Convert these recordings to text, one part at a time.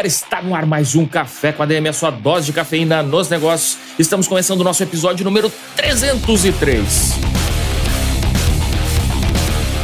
galera, está no ar mais um Café com a DM, a sua dose de cafeína nos negócios. Estamos começando o nosso episódio número 303.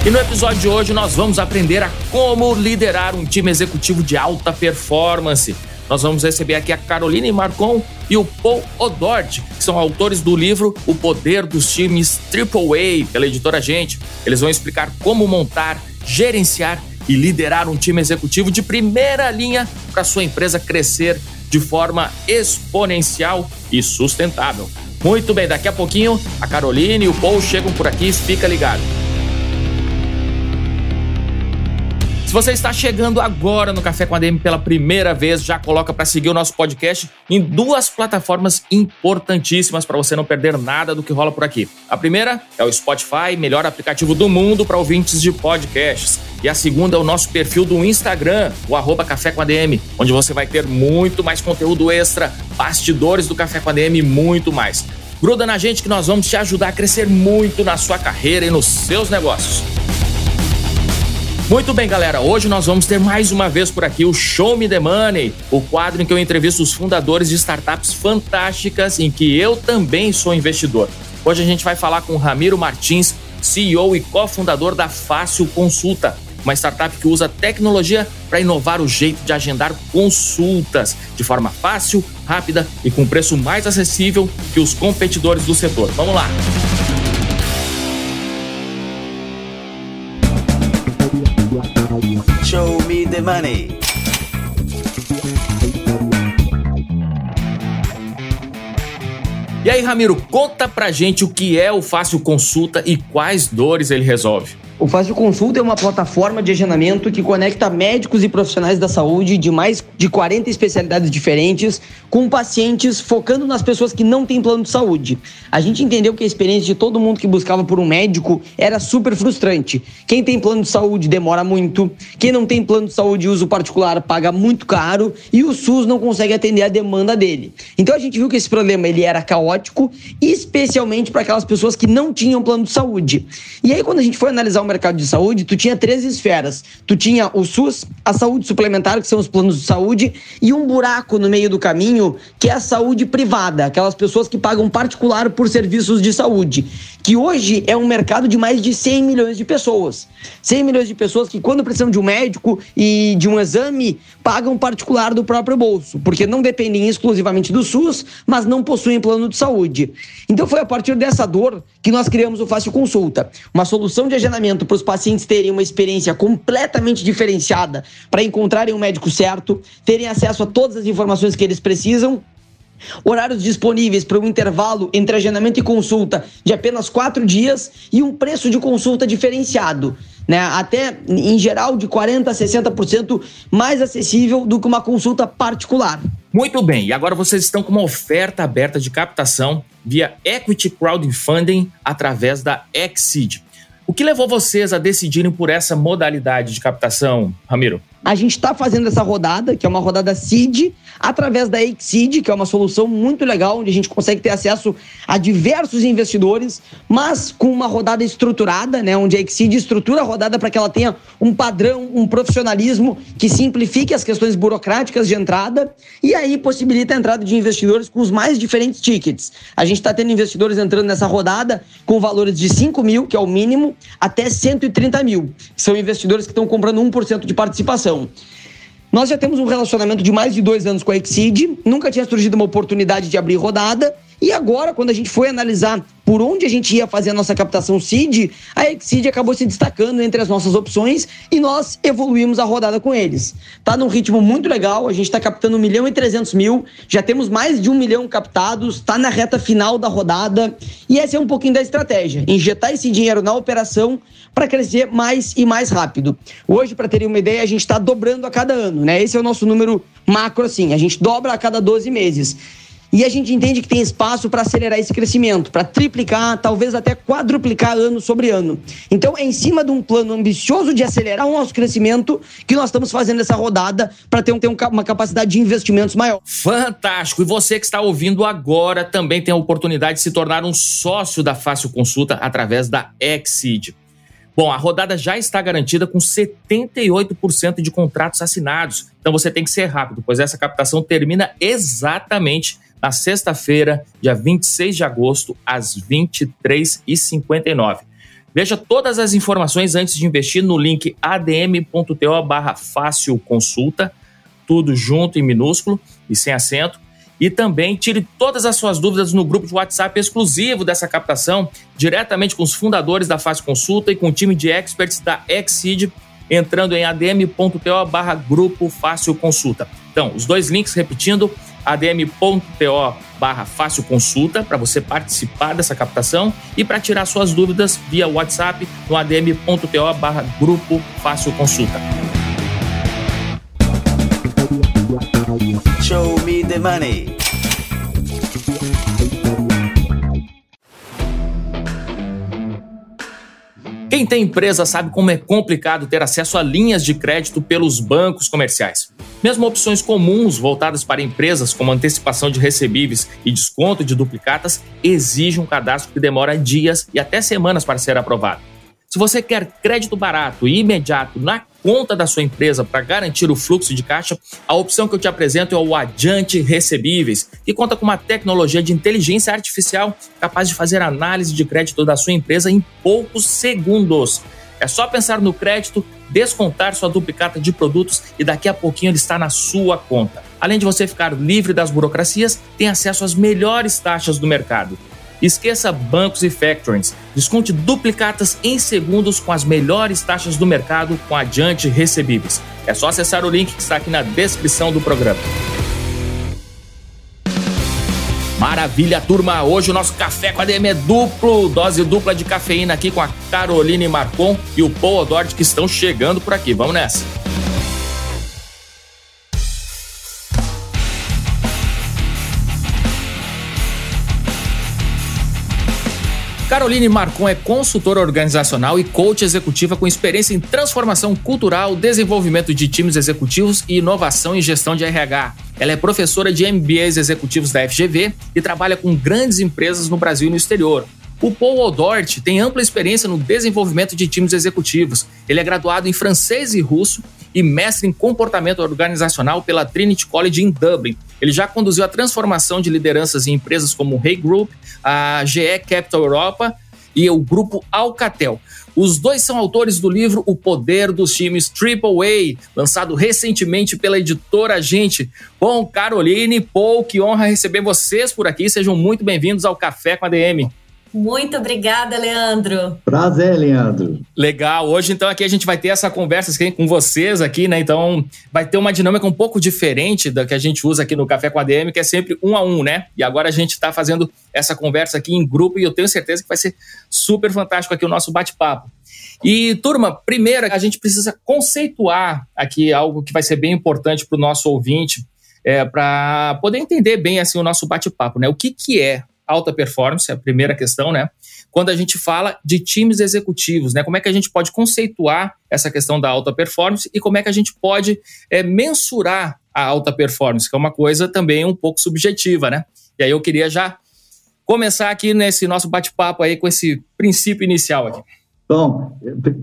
E no episódio de hoje nós vamos aprender a como liderar um time executivo de alta performance. Nós vamos receber aqui a Caroline Marcon e o Paul Odort, que são autores do livro O Poder dos Times AAA, pela editora Gente. Eles vão explicar como montar, gerenciar e liderar um time executivo de primeira linha para sua empresa crescer de forma exponencial e sustentável. Muito bem, daqui a pouquinho a Caroline e o Paul chegam por aqui, fica ligado. Você está chegando agora no Café com a DM pela primeira vez, já coloca para seguir o nosso podcast em duas plataformas importantíssimas para você não perder nada do que rola por aqui. A primeira é o Spotify, melhor aplicativo do mundo para ouvintes de podcasts. E a segunda é o nosso perfil do Instagram, o arroba Café com a DM, onde você vai ter muito mais conteúdo extra, bastidores do Café com a DM e muito mais. Gruda na gente que nós vamos te ajudar a crescer muito na sua carreira e nos seus negócios. Muito bem, galera. Hoje nós vamos ter mais uma vez por aqui o Show Me the Money, o quadro em que eu entrevisto os fundadores de startups fantásticas em que eu também sou investidor. Hoje a gente vai falar com Ramiro Martins, CEO e cofundador da Fácil Consulta, uma startup que usa tecnologia para inovar o jeito de agendar consultas de forma fácil, rápida e com preço mais acessível que os competidores do setor. Vamos lá. Money. E aí, Ramiro, conta pra gente o que é o Fácil Consulta e quais dores ele resolve. O Fácil Consulta é uma plataforma de agendamento que conecta médicos e profissionais da saúde de mais de 40 especialidades diferentes com pacientes focando nas pessoas que não têm plano de saúde. A gente entendeu que a experiência de todo mundo que buscava por um médico era super frustrante. Quem tem plano de saúde demora muito, quem não tem plano de saúde e uso particular paga muito caro e o SUS não consegue atender a demanda dele. Então a gente viu que esse problema ele era caótico, especialmente para aquelas pessoas que não tinham plano de saúde. E aí quando a gente foi analisar mercado de saúde, tu tinha três esferas. Tu tinha o SUS, a saúde suplementar, que são os planos de saúde, e um buraco no meio do caminho, que é a saúde privada, aquelas pessoas que pagam particular por serviços de saúde, que hoje é um mercado de mais de 100 milhões de pessoas. 100 milhões de pessoas que quando precisam de um médico e de um exame, pagam particular do próprio bolso, porque não dependem exclusivamente do SUS, mas não possuem plano de saúde. Então foi a partir dessa dor que nós criamos o Fácil Consulta, uma solução de agendamento para os pacientes terem uma experiência completamente diferenciada para encontrarem o um médico certo, terem acesso a todas as informações que eles precisam Horários disponíveis para um intervalo entre agendamento e consulta de apenas quatro dias e um preço de consulta diferenciado. Né? Até, em geral, de 40% a 60% mais acessível do que uma consulta particular. Muito bem, e agora vocês estão com uma oferta aberta de captação via Equity Crowdfunding através da Exceed. O que levou vocês a decidirem por essa modalidade de captação, Ramiro? A gente está fazendo essa rodada, que é uma rodada seed, através da Exceed, que é uma solução muito legal, onde a gente consegue ter acesso a diversos investidores, mas com uma rodada estruturada, né, onde a Exceed estrutura a rodada para que ela tenha um padrão, um profissionalismo que simplifique as questões burocráticas de entrada e aí possibilita a entrada de investidores com os mais diferentes tickets. A gente está tendo investidores entrando nessa rodada com valores de 5 mil, que é o mínimo, até 130 mil. São investidores que estão comprando 1% de participação. Nós já temos um relacionamento de mais de dois anos com a Exceed, nunca tinha surgido uma oportunidade de abrir rodada, e agora, quando a gente foi analisar por onde a gente ia fazer a nossa captação seed, a Exceed acabou se destacando entre as nossas opções e nós evoluímos a rodada com eles. Tá num ritmo muito legal, a gente está captando 1 milhão e 300 mil, já temos mais de um milhão captados, está na reta final da rodada e essa é um pouquinho da estratégia, injetar esse dinheiro na operação para crescer mais e mais rápido. Hoje, para terem uma ideia, a gente está dobrando a cada ano, né? Esse é o nosso número macro, assim, a gente dobra a cada 12 meses. E a gente entende que tem espaço para acelerar esse crescimento, para triplicar, talvez até quadruplicar ano sobre ano. Então, é em cima de um plano ambicioso de acelerar o nosso crescimento que nós estamos fazendo essa rodada para ter, um, ter uma capacidade de investimentos maior. Fantástico! E você que está ouvindo agora também tem a oportunidade de se tornar um sócio da Fácil Consulta através da Exceed. Bom, a rodada já está garantida com 78% de contratos assinados. Então você tem que ser rápido, pois essa captação termina exatamente na sexta-feira, dia 26 de agosto, às 23h59. Veja todas as informações antes de investir no link adm.to barra fácil consulta, tudo junto em minúsculo e sem acento. E também tire todas as suas dúvidas no grupo de WhatsApp exclusivo dessa captação, diretamente com os fundadores da Fácil Consulta e com o time de experts da Exceed, entrando em adm.to barra grupo Fácil Consulta. Então, os dois links repetindo, adm.to barra Fácil Consulta, para você participar dessa captação e para tirar suas dúvidas via WhatsApp no adm.to barra grupo Fácil Consulta. Show me the money. Quem tem empresa sabe como é complicado ter acesso a linhas de crédito pelos bancos comerciais. Mesmo opções comuns voltadas para empresas, como antecipação de recebíveis e desconto de duplicatas, exigem um cadastro que demora dias e até semanas para ser aprovado. Se você quer crédito barato e imediato na conta da sua empresa para garantir o fluxo de caixa, a opção que eu te apresento é o Adiante Recebíveis, que conta com uma tecnologia de inteligência artificial capaz de fazer análise de crédito da sua empresa em poucos segundos. É só pensar no crédito, descontar sua duplicata de produtos e daqui a pouquinho ele está na sua conta. Além de você ficar livre das burocracias, tem acesso às melhores taxas do mercado. Esqueça bancos e factorings. Desconte duplicatas em segundos com as melhores taxas do mercado com Adiante Recebíveis. É só acessar o link que está aqui na descrição do programa. Maravilha, turma! Hoje o nosso café com a DM é duplo, dose dupla de cafeína aqui com a Caroline Marcon e o Paul Odort que estão chegando por aqui. Vamos nessa! Caroline Marcon é consultora organizacional e coach executiva com experiência em transformação cultural, desenvolvimento de times executivos e inovação em gestão de RH. Ela é professora de MBAs executivos da FGV e trabalha com grandes empresas no Brasil e no exterior. O Paul Odort tem ampla experiência no desenvolvimento de times executivos. Ele é graduado em francês e russo e mestre em comportamento organizacional pela Trinity College em Dublin. Ele já conduziu a transformação de lideranças em empresas como o Hey Group, a GE Capital Europa e o grupo Alcatel. Os dois são autores do livro O Poder dos Times Triple A, lançado recentemente pela editora Gente. Bom, Caroline, Paul, que honra receber vocês por aqui. Sejam muito bem-vindos ao Café com a DM. Muito obrigada, Leandro. Prazer, Leandro. Legal. Hoje, então, aqui a gente vai ter essa conversa com vocês aqui, né? Então, vai ter uma dinâmica um pouco diferente da que a gente usa aqui no Café com a DM, que é sempre um a um, né? E agora a gente está fazendo essa conversa aqui em grupo e eu tenho certeza que vai ser super fantástico aqui o nosso bate-papo. E, turma, primeiro, a gente precisa conceituar aqui algo que vai ser bem importante para o nosso ouvinte, é, para poder entender bem assim o nosso bate-papo, né? O que, que é alta performance, é a primeira questão, né? Quando a gente fala de times executivos, né? Como é que a gente pode conceituar essa questão da alta performance e como é que a gente pode é, mensurar a alta performance, que é uma coisa também um pouco subjetiva, né? E aí eu queria já começar aqui nesse nosso bate-papo aí com esse princípio inicial aqui. Bom,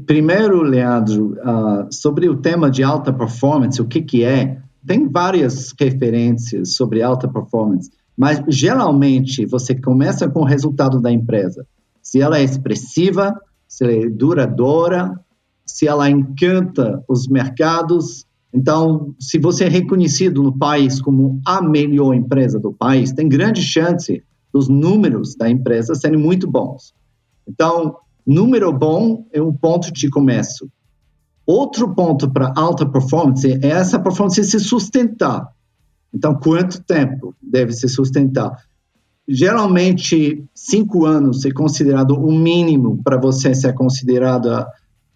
primeiro, Leandro, uh, sobre o tema de alta performance, o que, que é? Tem várias referências sobre alta performance. Mas geralmente você começa com o resultado da empresa. Se ela é expressiva, se ela é duradoura, se ela encanta os mercados. Então, se você é reconhecido no país como a melhor empresa do país, tem grande chance dos números da empresa serem muito bons. Então, número bom é um ponto de começo. Outro ponto para alta performance é essa performance se sustentar. Então, quanto tempo deve se sustentar? Geralmente, cinco anos é considerado o mínimo para você ser considerada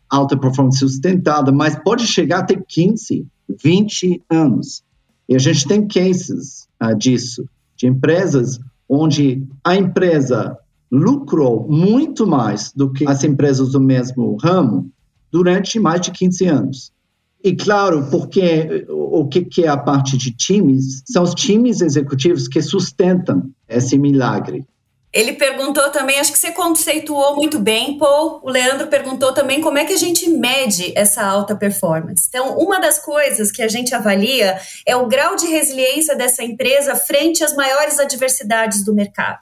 alta performance sustentada, mas pode chegar até 15, 20 anos. E a gente tem cases uh, disso. de empresas onde a empresa lucrou muito mais do que as empresas do mesmo ramo durante mais de 15 anos. E claro, porque o que é a parte de times? São os times executivos que sustentam esse milagre. Ele perguntou também, acho que você conceituou muito bem, Paul. O Leandro perguntou também como é que a gente mede essa alta performance. Então, uma das coisas que a gente avalia é o grau de resiliência dessa empresa frente às maiores adversidades do mercado.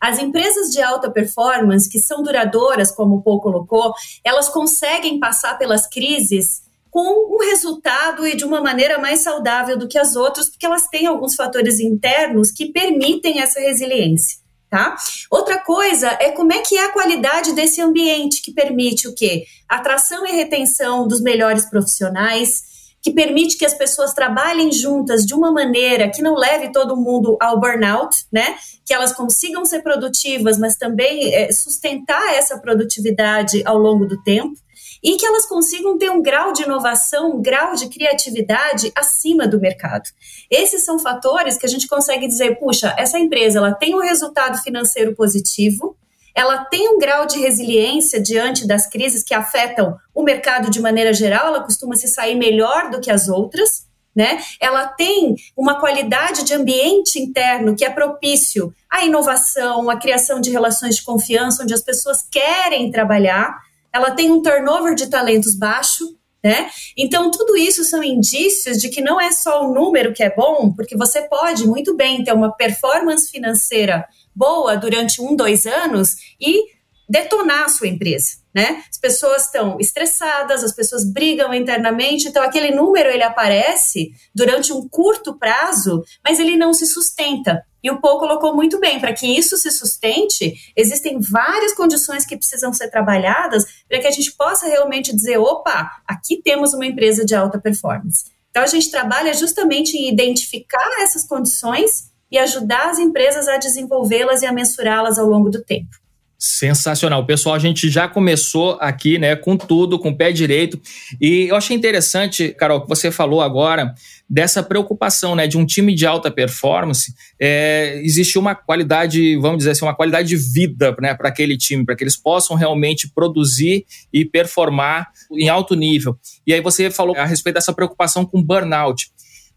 As empresas de alta performance, que são duradouras, como o Paul colocou, elas conseguem passar pelas crises com um resultado e de uma maneira mais saudável do que as outras, porque elas têm alguns fatores internos que permitem essa resiliência. Tá? Outra coisa é como é que é a qualidade desse ambiente que permite o quê? Atração e retenção dos melhores profissionais, que permite que as pessoas trabalhem juntas de uma maneira que não leve todo mundo ao burnout, né? Que elas consigam ser produtivas, mas também é, sustentar essa produtividade ao longo do tempo e que elas consigam ter um grau de inovação, um grau de criatividade acima do mercado. Esses são fatores que a gente consegue dizer, puxa, essa empresa ela tem um resultado financeiro positivo, ela tem um grau de resiliência diante das crises que afetam o mercado de maneira geral, ela costuma se sair melhor do que as outras. Né? Ela tem uma qualidade de ambiente interno que é propício à inovação, à criação de relações de confiança, onde as pessoas querem trabalhar ela tem um turnover de talentos baixo, né? Então, tudo isso são indícios de que não é só o número que é bom, porque você pode muito bem ter uma performance financeira boa durante um, dois anos e detonar a sua empresa, né? As pessoas estão estressadas, as pessoas brigam internamente, então aquele número ele aparece durante um curto prazo, mas ele não se sustenta. E o Paul colocou muito bem, para que isso se sustente, existem várias condições que precisam ser trabalhadas para que a gente possa realmente dizer, opa, aqui temos uma empresa de alta performance. Então a gente trabalha justamente em identificar essas condições e ajudar as empresas a desenvolvê-las e a mensurá-las ao longo do tempo. Sensacional. Pessoal, a gente já começou aqui, né, com tudo, com o pé direito. E eu achei interessante, Carol, que você falou agora dessa preocupação, né, de um time de alta performance. É, existe uma qualidade, vamos dizer assim, uma qualidade de vida, né, para aquele time, para que eles possam realmente produzir e performar em alto nível. E aí você falou a respeito dessa preocupação com burnout.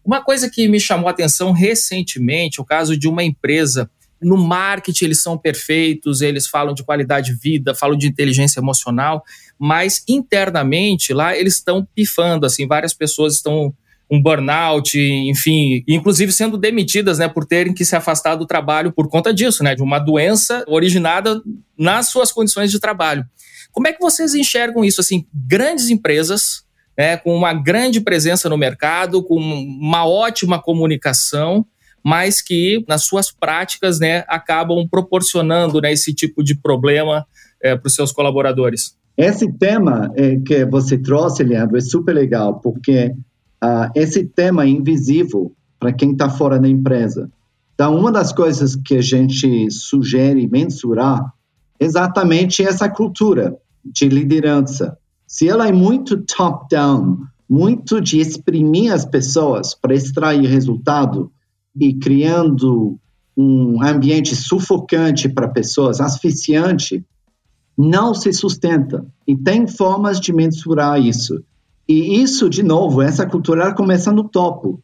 Uma coisa que me chamou a atenção recentemente, o caso de uma empresa no marketing eles são perfeitos, eles falam de qualidade de vida, falam de inteligência emocional, mas internamente lá eles estão pifando, assim, várias pessoas estão um burnout, enfim, inclusive sendo demitidas, né, por terem que se afastar do trabalho por conta disso, né, de uma doença originada nas suas condições de trabalho. Como é que vocês enxergam isso, assim, grandes empresas, né, com uma grande presença no mercado, com uma ótima comunicação, mas que nas suas práticas né, acabam proporcionando né, esse tipo de problema é, para os seus colaboradores. Esse tema é, que você trouxe, Leandro, é super legal, porque uh, esse tema é invisível para quem está fora da empresa. Então, uma das coisas que a gente sugere mensurar é exatamente essa cultura de liderança. Se ela é muito top-down, muito de exprimir as pessoas para extrair resultado, e criando um ambiente sufocante para pessoas, asfixiante, não se sustenta. E tem formas de mensurar isso. E isso, de novo, essa cultura ela começa no topo.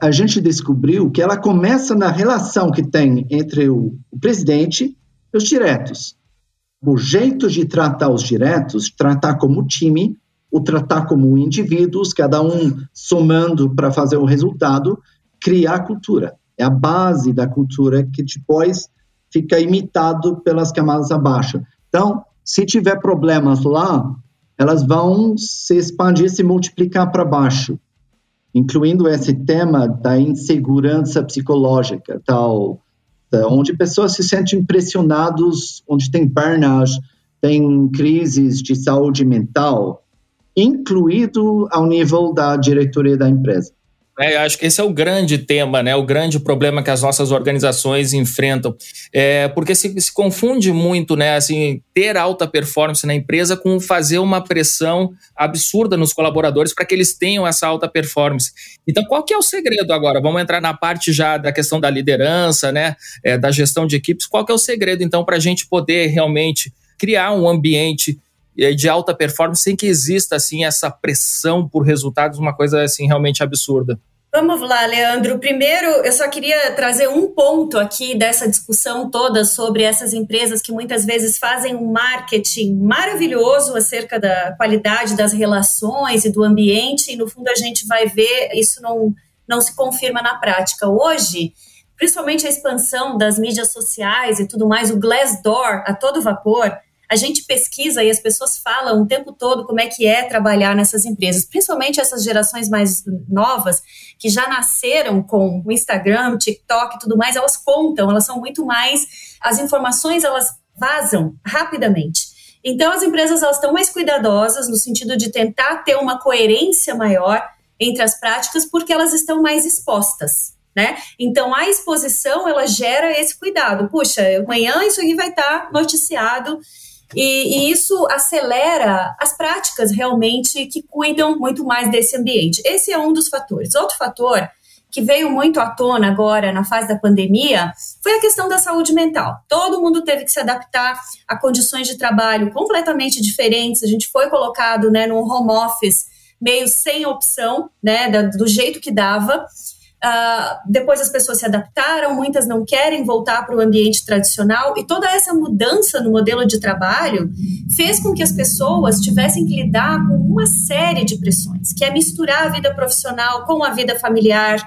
A gente descobriu que ela começa na relação que tem entre o, o presidente e os diretos. O jeito de tratar os diretos, tratar como time, o tratar como indivíduos, cada um somando para fazer o resultado, criar cultura. É a base da cultura que depois fica imitado pelas camadas abaixo. Então, se tiver problemas lá, elas vão se expandir, se multiplicar para baixo, incluindo esse tema da insegurança psicológica, tal, onde pessoas se sentem pressionados, onde tem burnout, tem crises de saúde mental, incluído ao nível da diretoria da empresa. É, eu acho que esse é o grande tema, né? O grande problema que as nossas organizações enfrentam. É, porque se, se confunde muito, né? Assim, ter alta performance na empresa com fazer uma pressão absurda nos colaboradores para que eles tenham essa alta performance. Então, qual que é o segredo agora? Vamos entrar na parte já da questão da liderança, né? É, da gestão de equipes. Qual que é o segredo, então, para a gente poder realmente criar um ambiente de alta performance sem que exista assim essa pressão por resultados, uma coisa assim realmente absurda. Vamos lá, Leandro. Primeiro, eu só queria trazer um ponto aqui dessa discussão toda sobre essas empresas que muitas vezes fazem um marketing maravilhoso acerca da qualidade das relações e do ambiente, e no fundo a gente vai ver isso não, não se confirma na prática. Hoje, principalmente a expansão das mídias sociais e tudo mais, o Glassdoor a todo vapor, a gente pesquisa e as pessoas falam o tempo todo como é que é trabalhar nessas empresas, principalmente essas gerações mais novas que já nasceram com o Instagram, TikTok e tudo mais, elas contam, elas são muito mais, as informações elas vazam rapidamente. Então as empresas elas estão mais cuidadosas no sentido de tentar ter uma coerência maior entre as práticas porque elas estão mais expostas. Né? Então a exposição ela gera esse cuidado. Puxa, amanhã isso aqui vai estar noticiado e, e, isso acelera as práticas realmente que cuidam muito mais desse ambiente. Esse é um dos fatores. Outro fator que veio muito à tona agora na fase da pandemia foi a questão da saúde mental. Todo mundo teve que se adaptar a condições de trabalho completamente diferentes. A gente foi colocado né, num home office meio sem opção, né, do jeito que dava. Uh, depois as pessoas se adaptaram, muitas não querem voltar para o ambiente tradicional, e toda essa mudança no modelo de trabalho fez com que as pessoas tivessem que lidar com uma série de pressões, que é misturar a vida profissional com a vida familiar,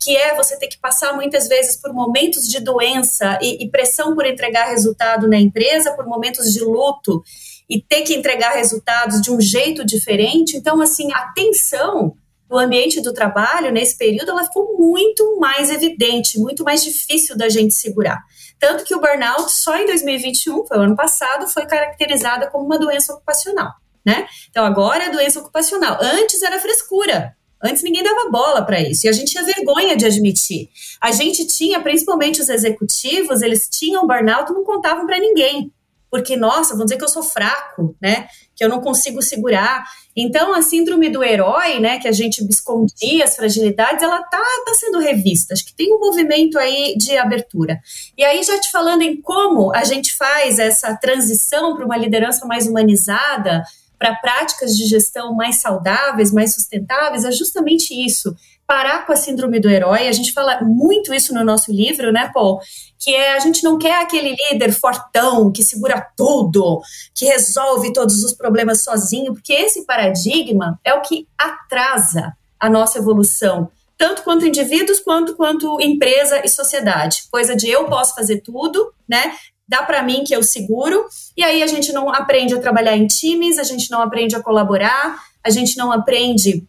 que é você ter que passar muitas vezes por momentos de doença e, e pressão por entregar resultado na empresa, por momentos de luto e ter que entregar resultados de um jeito diferente. Então, assim, a tensão no ambiente do trabalho, nesse período, ela ficou muito mais evidente, muito mais difícil da gente segurar. Tanto que o burnout, só em 2021, foi o ano passado, foi caracterizada como uma doença ocupacional. Né? Então, agora é doença ocupacional. Antes era frescura. Antes ninguém dava bola para isso e a gente tinha vergonha de admitir. A gente tinha, principalmente os executivos, eles tinham burnout e não contavam para ninguém porque, nossa, vão dizer que eu sou fraco, né? Que eu não consigo segurar. Então, a síndrome do herói, né, que a gente escondia as fragilidades, ela tá, tá sendo revista. Acho que tem um movimento aí de abertura. E aí, já te falando em como a gente faz essa transição para uma liderança mais humanizada, para práticas de gestão mais saudáveis, mais sustentáveis, é justamente isso parar com a síndrome do herói. A gente fala muito isso no nosso livro, né, Paul? Que é a gente não quer aquele líder fortão que segura tudo, que resolve todos os problemas sozinho, porque esse paradigma é o que atrasa a nossa evolução tanto quanto indivíduos quanto quanto empresa e sociedade. Coisa de eu posso fazer tudo, né? Dá para mim que eu seguro. E aí a gente não aprende a trabalhar em times, a gente não aprende a colaborar, a gente não aprende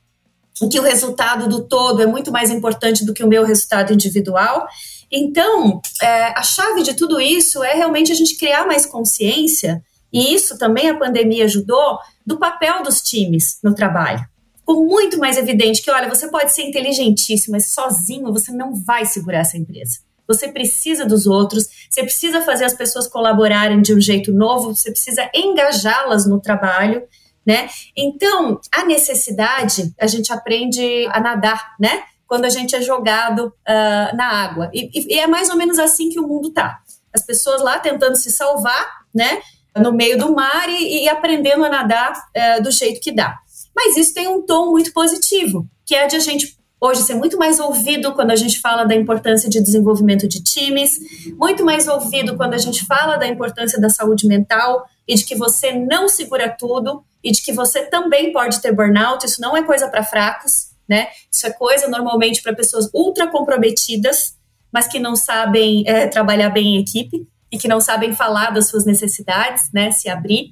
que o resultado do todo é muito mais importante do que o meu resultado individual. Então, é, a chave de tudo isso é realmente a gente criar mais consciência, e isso também a pandemia ajudou, do papel dos times no trabalho. Ficou muito mais evidente que, olha, você pode ser inteligentíssimo, mas sozinho você não vai segurar essa empresa. Você precisa dos outros, você precisa fazer as pessoas colaborarem de um jeito novo, você precisa engajá-las no trabalho né? Então, a necessidade, a gente aprende a nadar, né? Quando a gente é jogado uh, na água. E, e, é mais ou menos assim que o mundo tá. As pessoas lá tentando se salvar, né? No meio do mar e, e aprendendo a nadar uh, do jeito que dá. Mas isso tem um tom muito positivo, que é de a gente hoje ser muito mais ouvido quando a gente fala da importância de desenvolvimento de times, muito mais ouvido quando a gente fala da importância da saúde mental e de que você não segura tudo e de que você também pode ter burnout. Isso não é coisa para fracos, né? Isso é coisa normalmente para pessoas ultra comprometidas, mas que não sabem é, trabalhar bem em equipe e que não sabem falar das suas necessidades, né? Se abrir.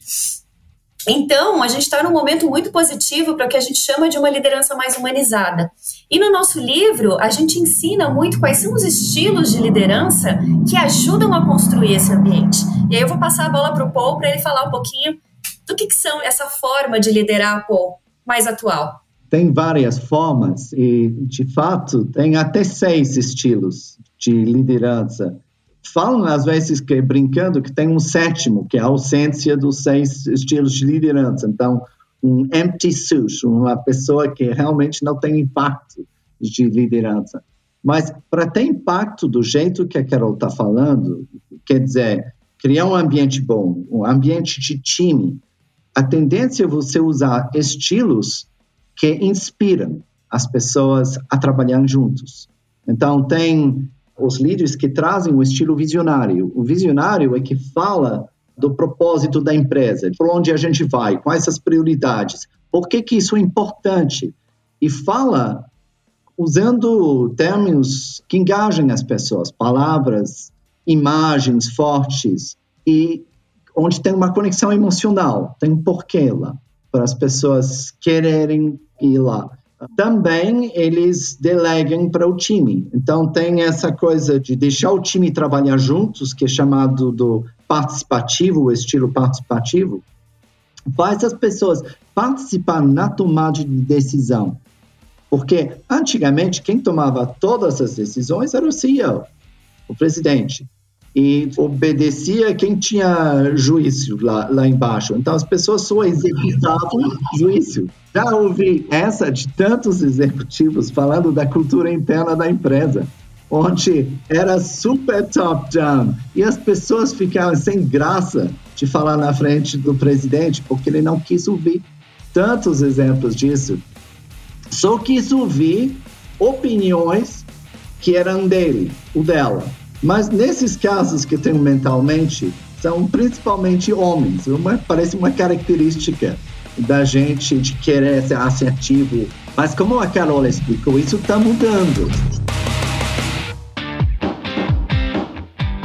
Então, a gente está num momento muito positivo para o que a gente chama de uma liderança mais humanizada. E no nosso livro, a gente ensina muito quais são os estilos de liderança que ajudam a construir esse ambiente. E aí eu vou passar a bola para o Paul para ele falar um pouquinho do que, que são essa forma de liderar, Paul, mais atual. tem várias formas e, de fato, tem até seis estilos de liderança. Falam, às vezes, que brincando, que tem um sétimo, que é a ausência dos seis estilos de liderança. Então, um empty suit, uma pessoa que realmente não tem impacto de liderança. Mas para ter impacto do jeito que a Carol está falando, quer dizer, criar um ambiente bom, um ambiente de time, a tendência é você usar estilos que inspiram as pessoas a trabalhar juntos. Então, tem os líderes que trazem o estilo visionário. O visionário é que fala do propósito da empresa, por onde a gente vai, quais as prioridades, por que, que isso é importante. E fala usando termos que engajem as pessoas, palavras, imagens fortes e onde tem uma conexão emocional, tem um porquê lá, para as pessoas quererem ir lá. Também eles delegam para o time. Então tem essa coisa de deixar o time trabalhar juntos, que é chamado do participativo, o estilo participativo, faz as pessoas participar na tomada de decisão. Porque antigamente quem tomava todas as decisões era o CEO, o presidente. E obedecia quem tinha juízo lá, lá embaixo. Então as pessoas só executavam juízo. Já ouvi essa de tantos executivos falando da cultura interna da empresa, onde era super top-down e as pessoas ficavam sem graça de falar na frente do presidente porque ele não quis ouvir. Tantos exemplos disso só quis ouvir opiniões que eram dele, o dela. Mas nesses casos que tenho mentalmente, são principalmente homens. Uma, parece uma característica da gente de querer ser assertivo. Mas como a Carol explicou, isso está mudando.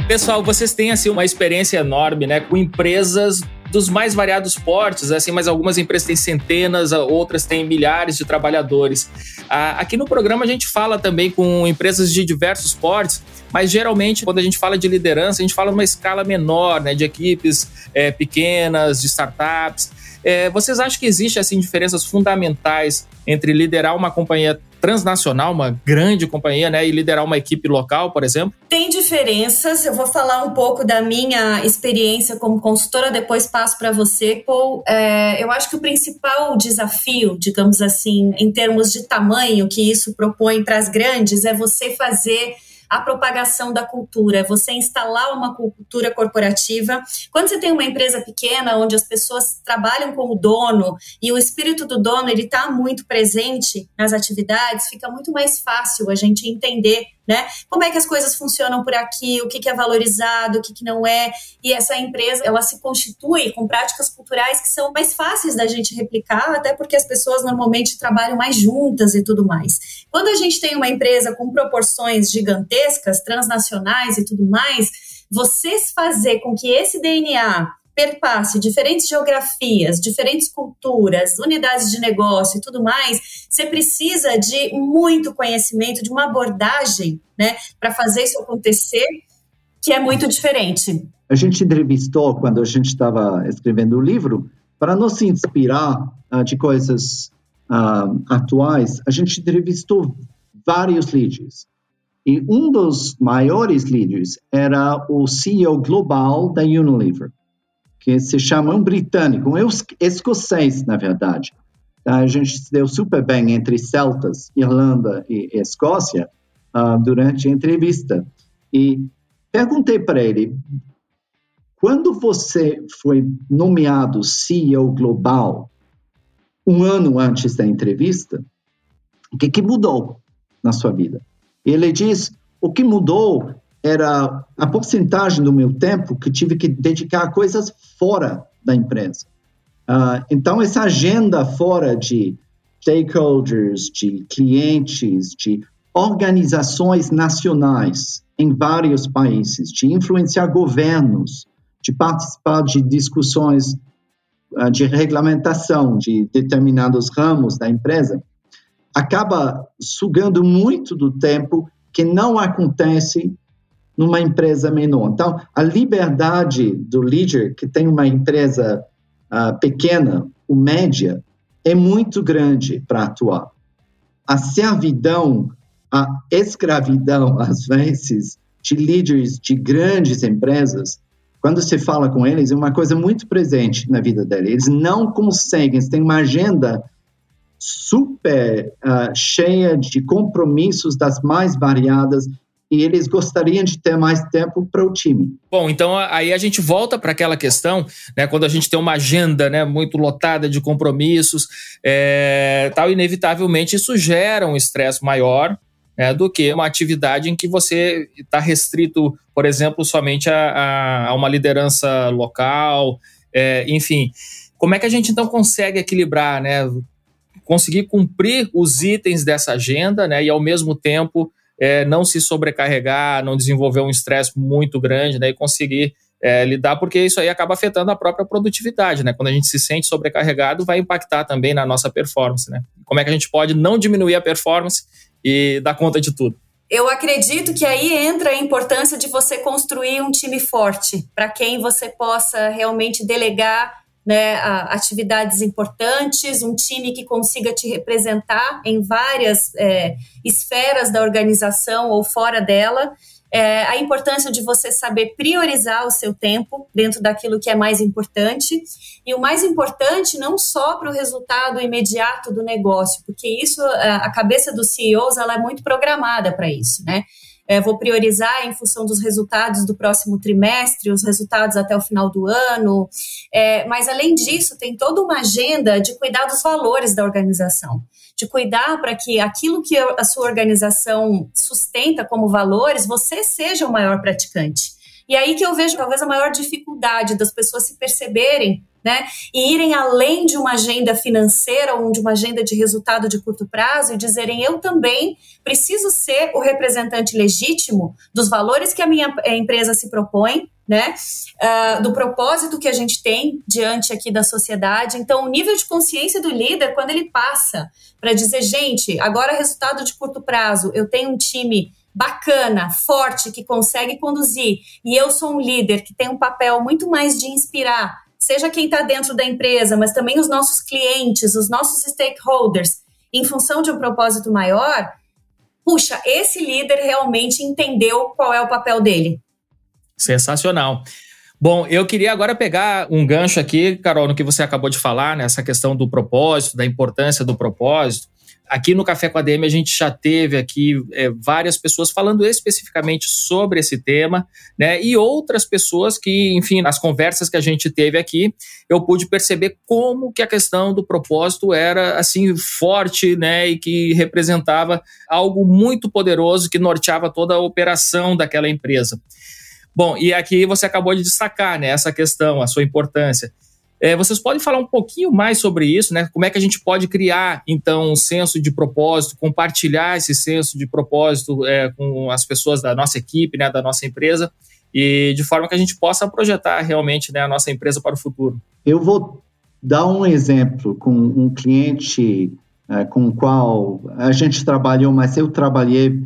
Pessoal, vocês têm assim uma experiência enorme, né, com empresas dos mais variados portes, assim, mas algumas empresas têm centenas, outras têm milhares de trabalhadores. Ah, aqui no programa a gente fala também com empresas de diversos portes, mas geralmente quando a gente fala de liderança, a gente fala numa escala menor, né, de equipes é, pequenas, de startups. É, vocês acham que existe assim diferenças fundamentais entre liderar uma companhia transnacional, uma grande companhia, né, e liderar uma equipe local, por exemplo? Tem diferenças. Eu vou falar um pouco da minha experiência como consultora, depois passo para você, Paul. É, eu acho que o principal desafio, digamos assim, em termos de tamanho que isso propõe para as grandes, é você fazer a propagação da cultura, você instalar uma cultura corporativa. Quando você tem uma empresa pequena, onde as pessoas trabalham com o dono e o espírito do dono ele está muito presente nas atividades, fica muito mais fácil a gente entender né? Como é que as coisas funcionam por aqui, o que, que é valorizado, o que, que não é. E essa empresa, ela se constitui com práticas culturais que são mais fáceis da gente replicar, até porque as pessoas normalmente trabalham mais juntas e tudo mais. Quando a gente tem uma empresa com proporções gigantescas, transnacionais e tudo mais, vocês fazer com que esse DNA perpasse diferentes geografias, diferentes culturas, unidades de negócio e tudo mais, você precisa de muito conhecimento, de uma abordagem, né, para fazer isso acontecer, que é muito diferente. A gente entrevistou quando a gente estava escrevendo o livro para nos inspirar uh, de coisas uh, atuais. A gente entrevistou vários líderes. E um dos maiores líderes era o CEO global da Unilever que se chama um britânico, um escocês, na verdade. A gente se deu super bem entre celtas, Irlanda e Escócia uh, durante a entrevista. E perguntei para ele, quando você foi nomeado CEO global, um ano antes da entrevista, o que, que mudou na sua vida? Ele diz, o que mudou era a porcentagem do meu tempo que tive que dedicar a coisas fora da empresa. Uh, então, essa agenda fora de stakeholders, de clientes, de organizações nacionais em vários países, de influenciar governos, de participar de discussões de regulamentação de determinados ramos da empresa, acaba sugando muito do tempo que não acontece numa empresa menor. Então, a liberdade do líder que tem uma empresa uh, pequena, o média, é muito grande para atuar. A servidão, a escravidão, às vezes, de líderes de grandes empresas, quando você fala com eles, é uma coisa muito presente na vida deles. Eles não conseguem, eles têm uma agenda super uh, cheia de compromissos das mais variadas e eles gostariam de ter mais tempo para o time. Bom, então aí a gente volta para aquela questão, né, quando a gente tem uma agenda né, muito lotada de compromissos, é, tal, inevitavelmente isso gera um estresse maior né, do que uma atividade em que você está restrito, por exemplo, somente a, a uma liderança local, é, enfim. Como é que a gente então consegue equilibrar, né, conseguir cumprir os itens dessa agenda né, e ao mesmo tempo é, não se sobrecarregar, não desenvolver um estresse muito grande, né, e conseguir é, lidar, porque isso aí acaba afetando a própria produtividade, né? Quando a gente se sente sobrecarregado, vai impactar também na nossa performance, né? Como é que a gente pode não diminuir a performance e dar conta de tudo? Eu acredito que aí entra a importância de você construir um time forte, para quem você possa realmente delegar né, atividades importantes, um time que consiga te representar em várias é, esferas da organização ou fora dela. É, a importância de você saber priorizar o seu tempo dentro daquilo que é mais importante. E o mais importante, não só para o resultado imediato do negócio, porque isso, a cabeça dos CEOs, ela é muito programada para isso, né? é, vou priorizar em função dos resultados do próximo trimestre, os resultados até o final do ano. É, mas, além disso, tem toda uma agenda de cuidar dos valores da organização, de cuidar para que aquilo que a sua organização sustenta como valores, você seja o maior praticante. E aí que eu vejo talvez a maior dificuldade das pessoas se perceberem né? E irem além de uma agenda financeira ou de uma agenda de resultado de curto prazo e dizerem eu também preciso ser o representante legítimo dos valores que a minha empresa se propõe, né? Uh, do propósito que a gente tem diante aqui da sociedade. Então, o nível de consciência do líder, quando ele passa para dizer, gente, agora resultado de curto prazo, eu tenho um time bacana, forte, que consegue conduzir, e eu sou um líder que tem um papel muito mais de inspirar seja quem está dentro da empresa, mas também os nossos clientes, os nossos stakeholders, em função de um propósito maior, puxa, esse líder realmente entendeu qual é o papel dele. Sensacional. Bom, eu queria agora pegar um gancho aqui, Carol, no que você acabou de falar, nessa né, questão do propósito, da importância do propósito. Aqui no Café com a DM a gente já teve aqui é, várias pessoas falando especificamente sobre esse tema, né? E outras pessoas que, enfim, nas conversas que a gente teve aqui, eu pude perceber como que a questão do propósito era assim forte, né? E que representava algo muito poderoso que norteava toda a operação daquela empresa. Bom, e aqui você acabou de destacar, né? Essa questão, a sua importância. É, vocês podem falar um pouquinho mais sobre isso, né? Como é que a gente pode criar, então, um senso de propósito, compartilhar esse senso de propósito é, com as pessoas da nossa equipe, né, da nossa empresa, e de forma que a gente possa projetar realmente né, a nossa empresa para o futuro. Eu vou dar um exemplo com um cliente é, com o qual a gente trabalhou, mas eu trabalhei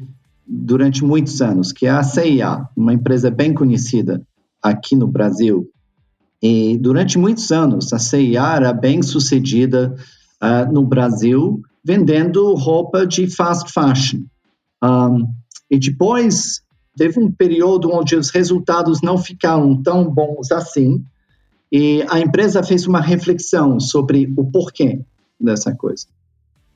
durante muitos anos, que é a CIA, uma empresa bem conhecida aqui no Brasil. E durante muitos anos, a CIA era bem sucedida uh, no Brasil, vendendo roupa de fast fashion. Um, e depois teve um período onde os resultados não ficaram tão bons assim, e a empresa fez uma reflexão sobre o porquê dessa coisa.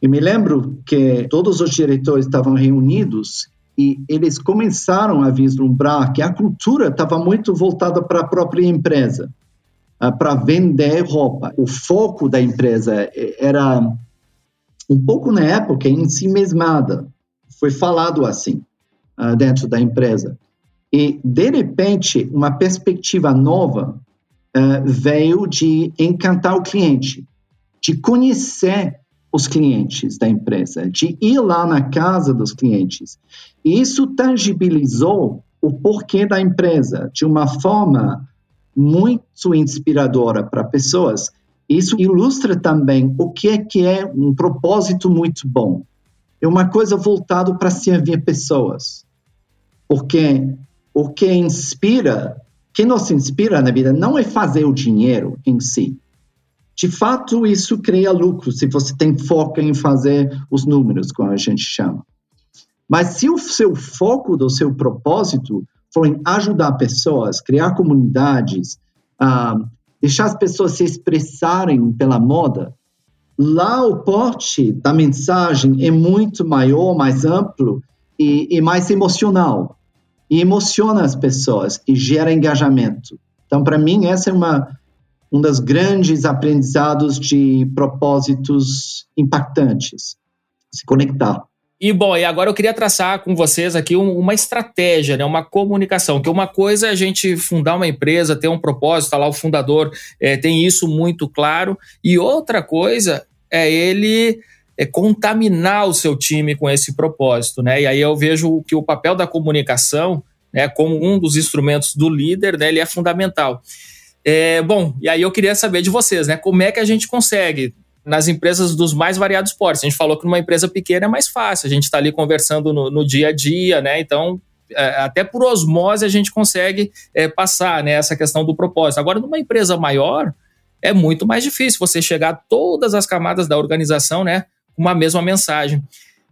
E me lembro que todos os diretores estavam reunidos e eles começaram a vislumbrar que a cultura estava muito voltada para a própria empresa. Ah, para vender roupa. O foco da empresa era um pouco na época em si mesmada. Foi falado assim uh, dentro da empresa. E, de repente, uma perspectiva nova uh, veio de encantar o cliente, de conhecer os clientes da empresa, de ir lá na casa dos clientes. Isso tangibilizou o porquê da empresa de uma forma muito inspiradora para pessoas. Isso ilustra também o que é que é um propósito muito bom. É uma coisa voltada para servir pessoas. Porque o que inspira, que nos inspira na vida não é fazer o dinheiro em si, de fato, isso cria lucro, se você tem foco em fazer os números, como a gente chama. Mas se o seu foco do seu propósito for em ajudar pessoas, criar comunidades, uh, deixar as pessoas se expressarem pela moda, lá o porte da mensagem é muito maior, mais amplo e, e mais emocional. E emociona as pessoas e gera engajamento. Então, para mim, essa é uma um dos grandes aprendizados de propósitos impactantes, se conectar. E bom, e agora eu queria traçar com vocês aqui uma estratégia, né, uma comunicação, que uma coisa é a gente fundar uma empresa, ter um propósito, tá lá o fundador é, tem isso muito claro, e outra coisa é ele é, contaminar o seu time com esse propósito, né? E aí eu vejo que o papel da comunicação, né, como um dos instrumentos do líder, né, ele é fundamental. É, bom, e aí eu queria saber de vocês, né? Como é que a gente consegue nas empresas dos mais variados portes? A gente falou que numa empresa pequena é mais fácil, a gente está ali conversando no, no, dia a dia, né? Então, é, até por osmose a gente consegue é, passar né, essa questão do propósito. Agora, numa empresa maior, é muito mais difícil você chegar a todas as camadas da organização, né? Com uma mesma mensagem.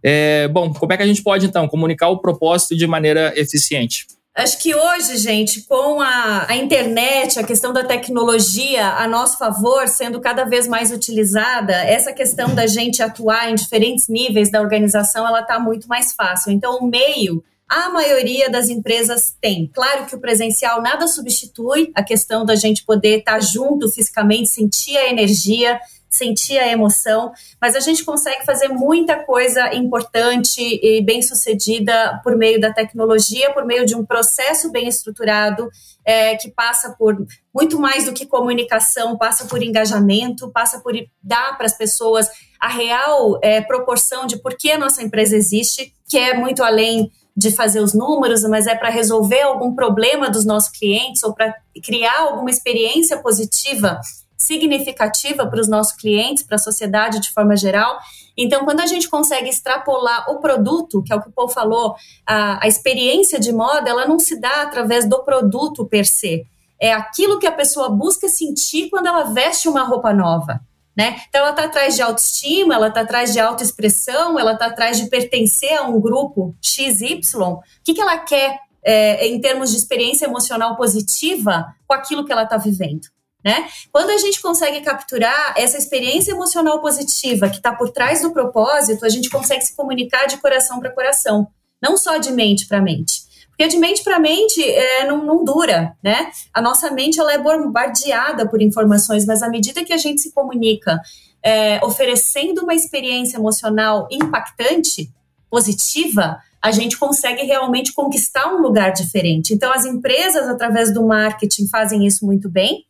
É, bom, como é que a gente pode, então, comunicar o propósito de maneira eficiente? Acho que hoje, gente, com a, a, internet, a questão da tecnologia a nosso favor sendo cada vez mais utilizada, essa questão da gente atuar em diferentes níveis da organização, ela está muito mais fácil. Então, o meio, a maioria das empresas tem. Claro que o presencial nada substitui a questão da gente poder estar tá junto fisicamente, sentir a energia, sentir a emoção, mas a gente consegue fazer muita coisa importante e bem sucedida por meio da tecnologia, por meio de um processo bem estruturado é, que passa por muito mais do que comunicação, passa por engajamento, passa por dar para as pessoas a real é, proporção de por que a nossa empresa existe, que é muito além de fazer os números, mas é para resolver algum problema dos nossos clientes ou para criar alguma experiência positiva significativa para os nossos clientes, para a sociedade de forma geral. Então, quando a gente consegue extrapolar o produto, que é o que o Paul falou, a, a experiência de moda, ela não se dá através do produto per se. É aquilo que a pessoa busca sentir quando ela veste uma roupa nova. Né? Então, ela está atrás de autoestima, ela está atrás de autoexpressão, ela está atrás de pertencer a um grupo XY. O que, que ela quer é, em termos de experiência emocional positiva com aquilo que ela está vivendo? Né? Quando a gente consegue capturar essa experiência emocional positiva que está por trás do propósito, a gente consegue se comunicar de coração para coração, não só de mente para mente. Porque de mente para mente é, não, não, dura, né? A nossa mente ela é bombardeada por informações, mas à medida que a gente se comunica, é, oferecendo uma experiência emocional impactante, positiva, a gente consegue realmente conquistar um lugar diferente. Então, as empresas, através do marketing, fazem isso muito bem.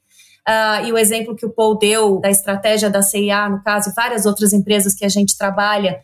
Uh, e o exemplo que o Paul deu da estratégia da CIA, no caso, e várias outras empresas que a gente trabalha,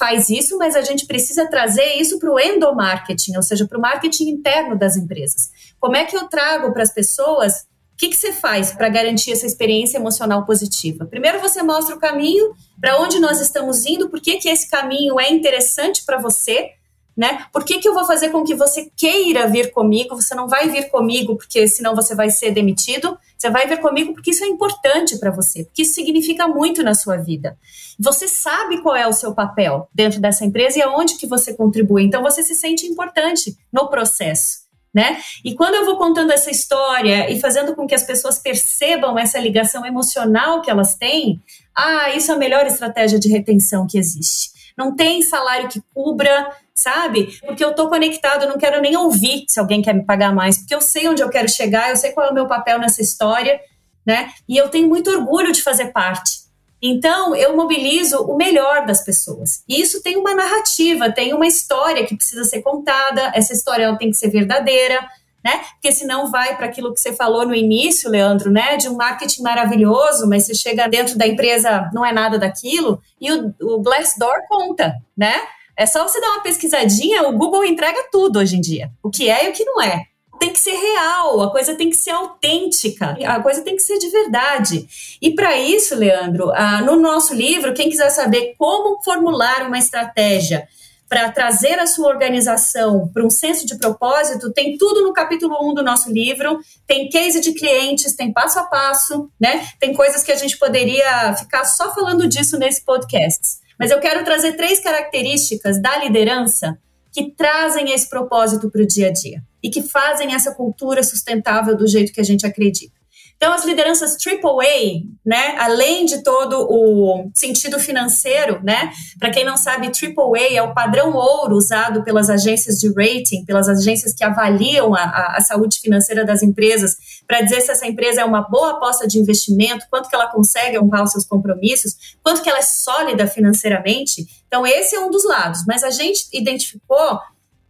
faz isso, mas a gente precisa trazer isso para o endomarketing, ou seja, para o marketing interno das empresas. Como é que eu trago para as pessoas? O que, que você faz para garantir essa experiência emocional positiva? Primeiro, você mostra o caminho para onde nós estamos indo, por que, que esse caminho é interessante para você, né? Por que, que eu vou fazer com que você queira vir comigo? Você não vai vir comigo porque senão você vai ser demitido. Você vai vir comigo porque isso é importante para você, porque isso significa muito na sua vida. Você sabe qual é o seu papel dentro dessa empresa e aonde que você contribui. Então você se sente importante no processo. Né? E quando eu vou contando essa história e fazendo com que as pessoas percebam essa ligação emocional que elas têm, ah, isso é a melhor estratégia de retenção que existe. Não tem salário que cubra, sabe? Porque eu tô conectado, não quero nem ouvir se alguém quer me pagar mais, porque eu sei onde eu quero chegar, eu sei qual é o meu papel nessa história, né? E eu tenho muito orgulho de fazer parte. Então, eu mobilizo o melhor das pessoas. E isso tem uma narrativa, tem uma história que precisa ser contada, essa história ela tem que ser verdadeira, né? Porque senão vai para aquilo que você falou no início, Leandro, né? De um marketing maravilhoso, mas você chega dentro da empresa, não é nada daquilo, e o, o Glassdoor conta, né? É só você dar uma pesquisadinha, o Google entrega tudo hoje em dia. O que é e o que não é. Tem que ser real, a coisa tem que ser autêntica, a coisa tem que ser de verdade. E para isso, Leandro, ah, no nosso livro, quem quiser saber como formular uma estratégia para trazer a sua organização para um senso de propósito, tem tudo no capítulo 1 do nosso livro, tem case de clientes, tem passo a passo, né? Tem coisas que a gente poderia ficar só falando disso nesse podcast. Mas eu quero trazer três características da liderança que trazem esse propósito para o dia a dia e que fazem essa cultura sustentável do jeito que a gente acredita. Então, as lideranças AAA, né, além de todo o sentido financeiro, né, para quem não sabe, AAA é o padrão ouro usado pelas agências de rating, pelas agências que avaliam a, a, saúde financeira das empresas, para dizer se essa empresa é uma boa aposta de investimento, quanto que ela consegue honrar os seus compromissos, quanto que ela é sólida financeiramente. Então, esse é um dos lados, mas a gente identificou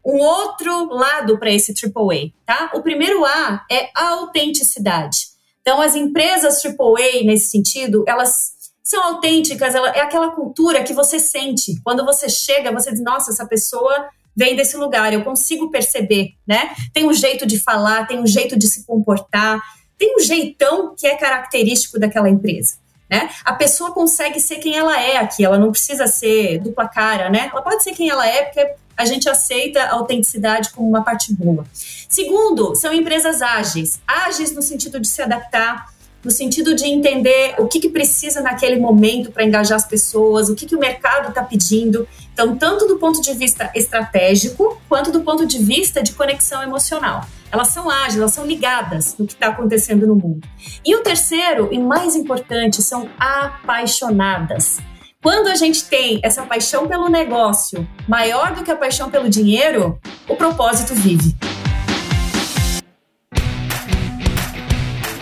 um outro lado para esse AAA, tá? O primeiro A é autenticidade. Então, as empresas AAA, nesse sentido, elas são autênticas, ela, é aquela cultura que você sente. Quando você chega, você diz, nossa, essa pessoa vem desse lugar, eu consigo perceber, né? Tem um jeito de falar, tem um jeito de se comportar, tem um jeitão que é característico daquela empresa. Né? A pessoa consegue ser quem ela é aqui, ela não precisa ser dupla cara, né? Ela pode ser quem ela é, porque a gente aceita a autenticidade como uma parte boa. Segundo, são empresas ágeis. Ágeis no sentido de se adaptar, no sentido de entender o que, que precisa naquele momento para engajar as pessoas, o que, que o mercado está pedindo. Então, tanto do ponto de vista estratégico, quanto do ponto de vista de conexão emocional. Elas são ágeis, elas são ligadas no que está acontecendo no mundo. E o terceiro, e mais importante, são apaixonadas. Quando a gente tem essa paixão pelo negócio maior do que a paixão pelo dinheiro, o propósito vive.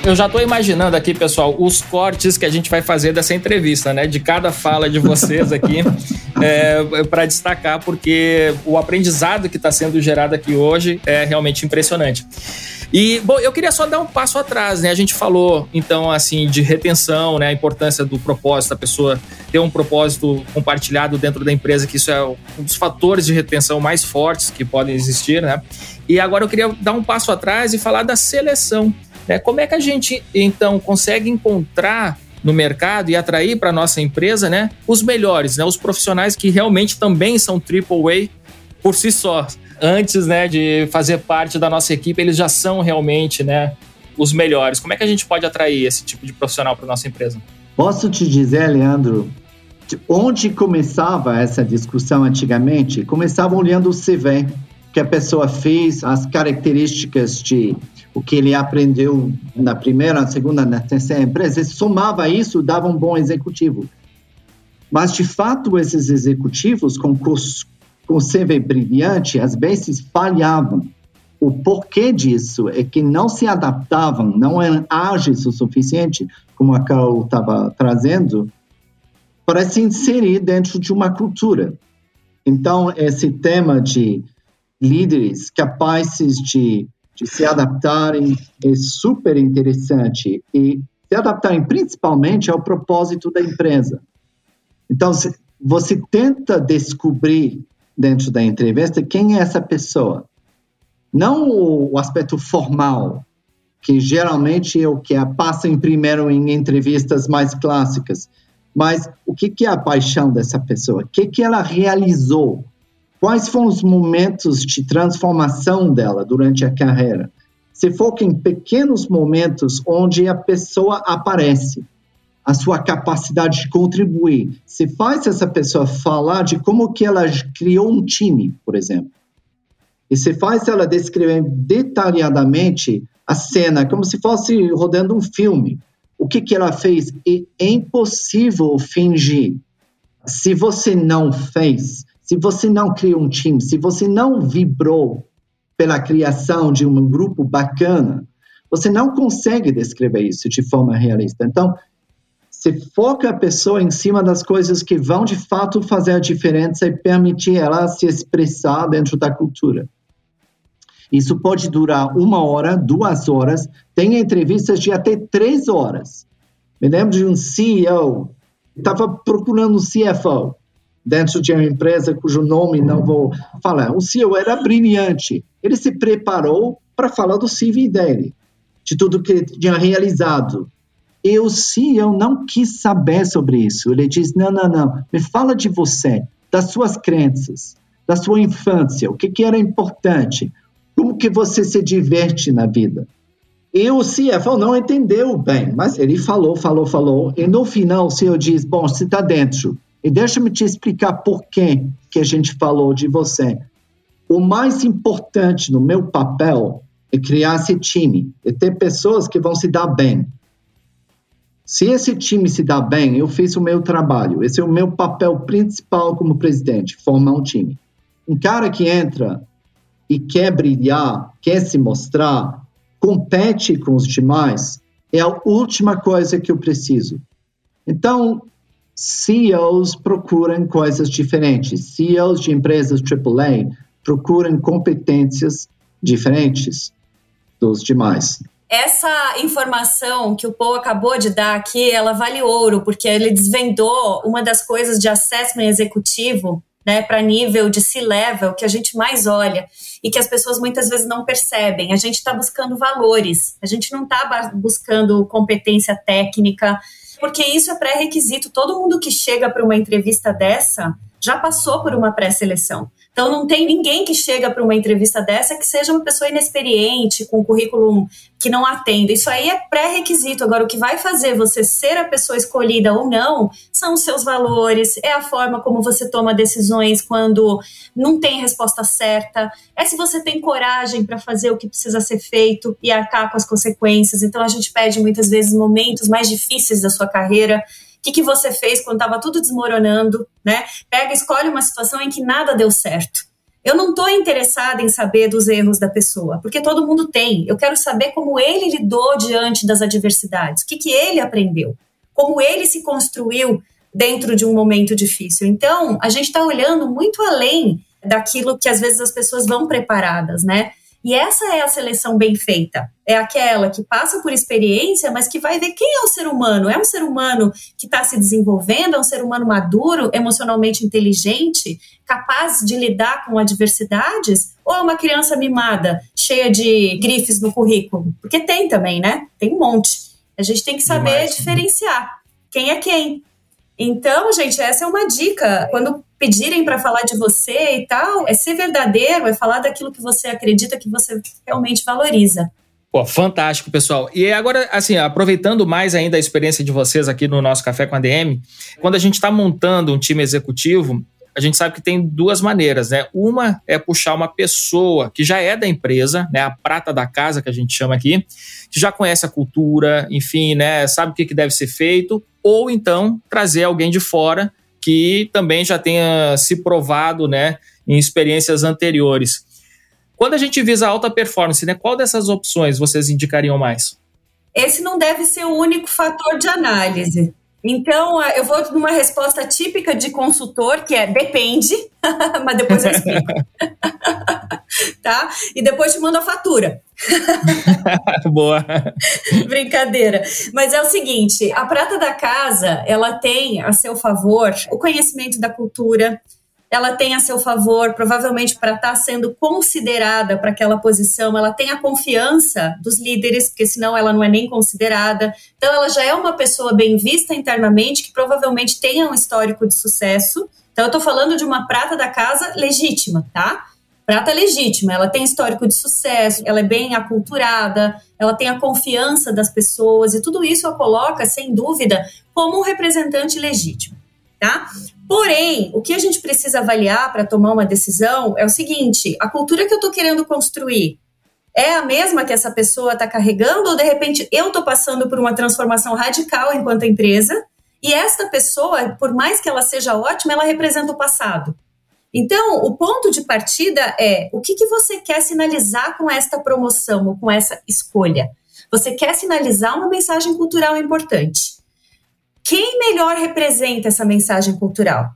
Eu já estou imaginando aqui, pessoal, os cortes que a gente vai fazer dessa entrevista, né? De cada fala de vocês aqui, é, para destacar, porque o aprendizado que está sendo gerado aqui hoje é realmente impressionante. E, bom, eu queria só dar um passo atrás, né? A gente falou, então, assim, de retenção, né? A importância do propósito, a pessoa ter um propósito compartilhado dentro da empresa, que isso é um dos fatores de retenção mais fortes que podem existir, né? E agora eu queria dar um passo atrás e falar da seleção. Né? Como é que a gente, então, consegue encontrar no mercado e atrair para nossa empresa, né, os melhores, né, os profissionais que realmente também são AAA por si só antes né, de fazer parte da nossa equipe, eles já são realmente né, os melhores. Como é que a gente pode atrair esse tipo de profissional para nossa empresa? Posso te dizer, Leandro, onde começava essa discussão antigamente? Começava olhando o CV que a pessoa fez, as características de o que ele aprendeu na primeira, na segunda, na terceira empresa, e somava isso, dava um bom executivo. Mas, de fato, esses executivos com com CV brilhante, às vezes falhavam. O porquê disso é que não se adaptavam, não eram ágeis o suficiente, como a Carol estava trazendo, para se inserir dentro de uma cultura. Então, esse tema de líderes capazes de, de se adaptarem é super interessante e se adaptarem principalmente ao propósito da empresa. Então, você tenta descobrir dentro da entrevista quem é essa pessoa. Não o aspecto formal, que geralmente é o que passa em primeiro em entrevistas mais clássicas, mas o que, é a paixão dessa pessoa? O que ela realizou? Quais foram os momentos de transformação dela durante a carreira? Se foca em pequenos momentos onde a pessoa aparece a sua capacidade de contribuir. Se faz essa pessoa falar de como que ela criou um time, por exemplo. E se faz ela descrever detalhadamente a cena, como se fosse rodando um filme. O que, que ela fez? E é impossível fingir. Se você não fez, se você não criou um time, se você não vibrou pela criação de um grupo bacana, você não consegue descrever isso de forma realista. Então, se foca a pessoa em cima das coisas que vão de fato fazer a diferença e permitir ela se expressar dentro da cultura. Isso pode durar uma hora, duas horas, tem entrevistas de até três horas. Me lembro de um CEO, estava procurando um CFO dentro de uma empresa cujo nome não vou falar. O CEO era brilhante. Ele se preparou para falar do CV dele, de tudo que ele tinha realizado, eu sim, eu não quis saber sobre isso. Ele diz: não, não, não, me fala de você, das suas crenças. da sua infância, o que, que era importante, como que você se diverte na vida. E o CFO não entendeu bem, mas ele falou, falou, falou, e no final o CEO diz, bom, você está dentro, e deixa-me te explicar por que, que a gente falou de você. O mais importante no meu papel é criar esse time, é ter pessoas que vão se dar bem. Se esse time se dá bem, eu fiz o meu trabalho. Esse é o meu papel principal como presidente, formar um time. Um cara que entra e quer brilhar, quer se mostrar, compete com os demais, é a última coisa que eu preciso. Então, CEOs procuram coisas diferentes. CEOs de empresas AAA procuram competências diferentes dos demais. Essa informação que o Paul acabou de dar aqui, ela vale ouro, porque ele desvendou uma das coisas de assessment executivo né, para nível de C-level que a gente mais olha e que as pessoas muitas vezes não percebem. A gente está buscando valores, a gente não está buscando competência técnica, porque isso é pré-requisito. Todo mundo que chega para uma entrevista dessa já passou por uma pré-seleção. Então não tem ninguém que chega para uma entrevista dessa que seja uma pessoa inexperiente, com um currículo que não atenda. Isso aí é pré-requisito. Agora, o que vai fazer você ser a pessoa escolhida ou não são os seus valores, é a forma como você toma decisões quando não tem resposta certa, é se você tem coragem para fazer o que precisa ser feito e arcar com as consequências. Então a gente pede muitas vezes momentos mais difíceis da sua carreira o que, que você fez quando estava tudo desmoronando, né? Pega, escolhe uma situação em que nada deu certo. Eu não estou interessada em saber dos erros da pessoa, porque todo mundo tem. Eu quero saber como ele lidou diante das adversidades, o que, que ele aprendeu, como ele se construiu dentro de um momento difícil. Então, a gente está olhando muito além daquilo que às vezes as pessoas vão preparadas, né? E essa é a seleção bem feita. É aquela que passa por experiência, mas que vai ver quem é o ser humano. É um ser humano que está se desenvolvendo, é um ser humano maduro, emocionalmente inteligente, capaz de lidar com adversidades? Ou é uma criança mimada, cheia de grifes no currículo? Porque tem também, né? Tem um monte. A gente tem que saber Demais. diferenciar quem é quem. Então, gente, essa é uma dica. Quando pedirem para falar de você e tal, é ser verdadeiro, é falar daquilo que você acredita que você realmente valoriza. Pô, fantástico, pessoal. E agora, assim, aproveitando mais ainda a experiência de vocês aqui no nosso Café com a DM, quando a gente está montando um time executivo, a gente sabe que tem duas maneiras, né? Uma é puxar uma pessoa que já é da empresa, né? A prata da casa, que a gente chama aqui, que já conhece a cultura, enfim, né? Sabe o que, deve ser feito, ou então trazer alguém de fora que também já tenha se provado, né? Em experiências anteriores. Quando a gente visa alta performance, né? Qual dessas opções vocês indicariam mais? Esse não deve ser o único fator de análise. Então, eu vou numa resposta típica de consultor, que é depende, mas depois eu explico. tá? E depois te mando a fatura. Boa. Brincadeira. Mas é o seguinte, a prata da casa, ela tem a seu favor o conhecimento da cultura, ela tem a seu favor, provavelmente para estar tá sendo considerada para aquela posição, ela tem a confiança dos líderes, porque senão ela não é nem considerada. Então, ela já é uma pessoa bem vista internamente, que provavelmente tenha um histórico de sucesso. Então, eu estou falando de uma prata da casa legítima, tá? Prata legítima, ela tem histórico de sucesso, ela é bem aculturada, ela tem a confiança das pessoas, e tudo isso a coloca, sem dúvida, como um representante legítimo, tá? Porém, o que a gente precisa avaliar para tomar uma decisão é o seguinte: a cultura que eu estou querendo construir é a mesma que essa pessoa está carregando, ou de repente eu estou passando por uma transformação radical enquanto empresa, e esta pessoa, por mais que ela seja ótima, ela representa o passado. Então, o ponto de partida é o que, que você quer sinalizar com esta promoção ou com essa escolha? Você quer sinalizar uma mensagem cultural importante. Quem melhor representa essa mensagem cultural?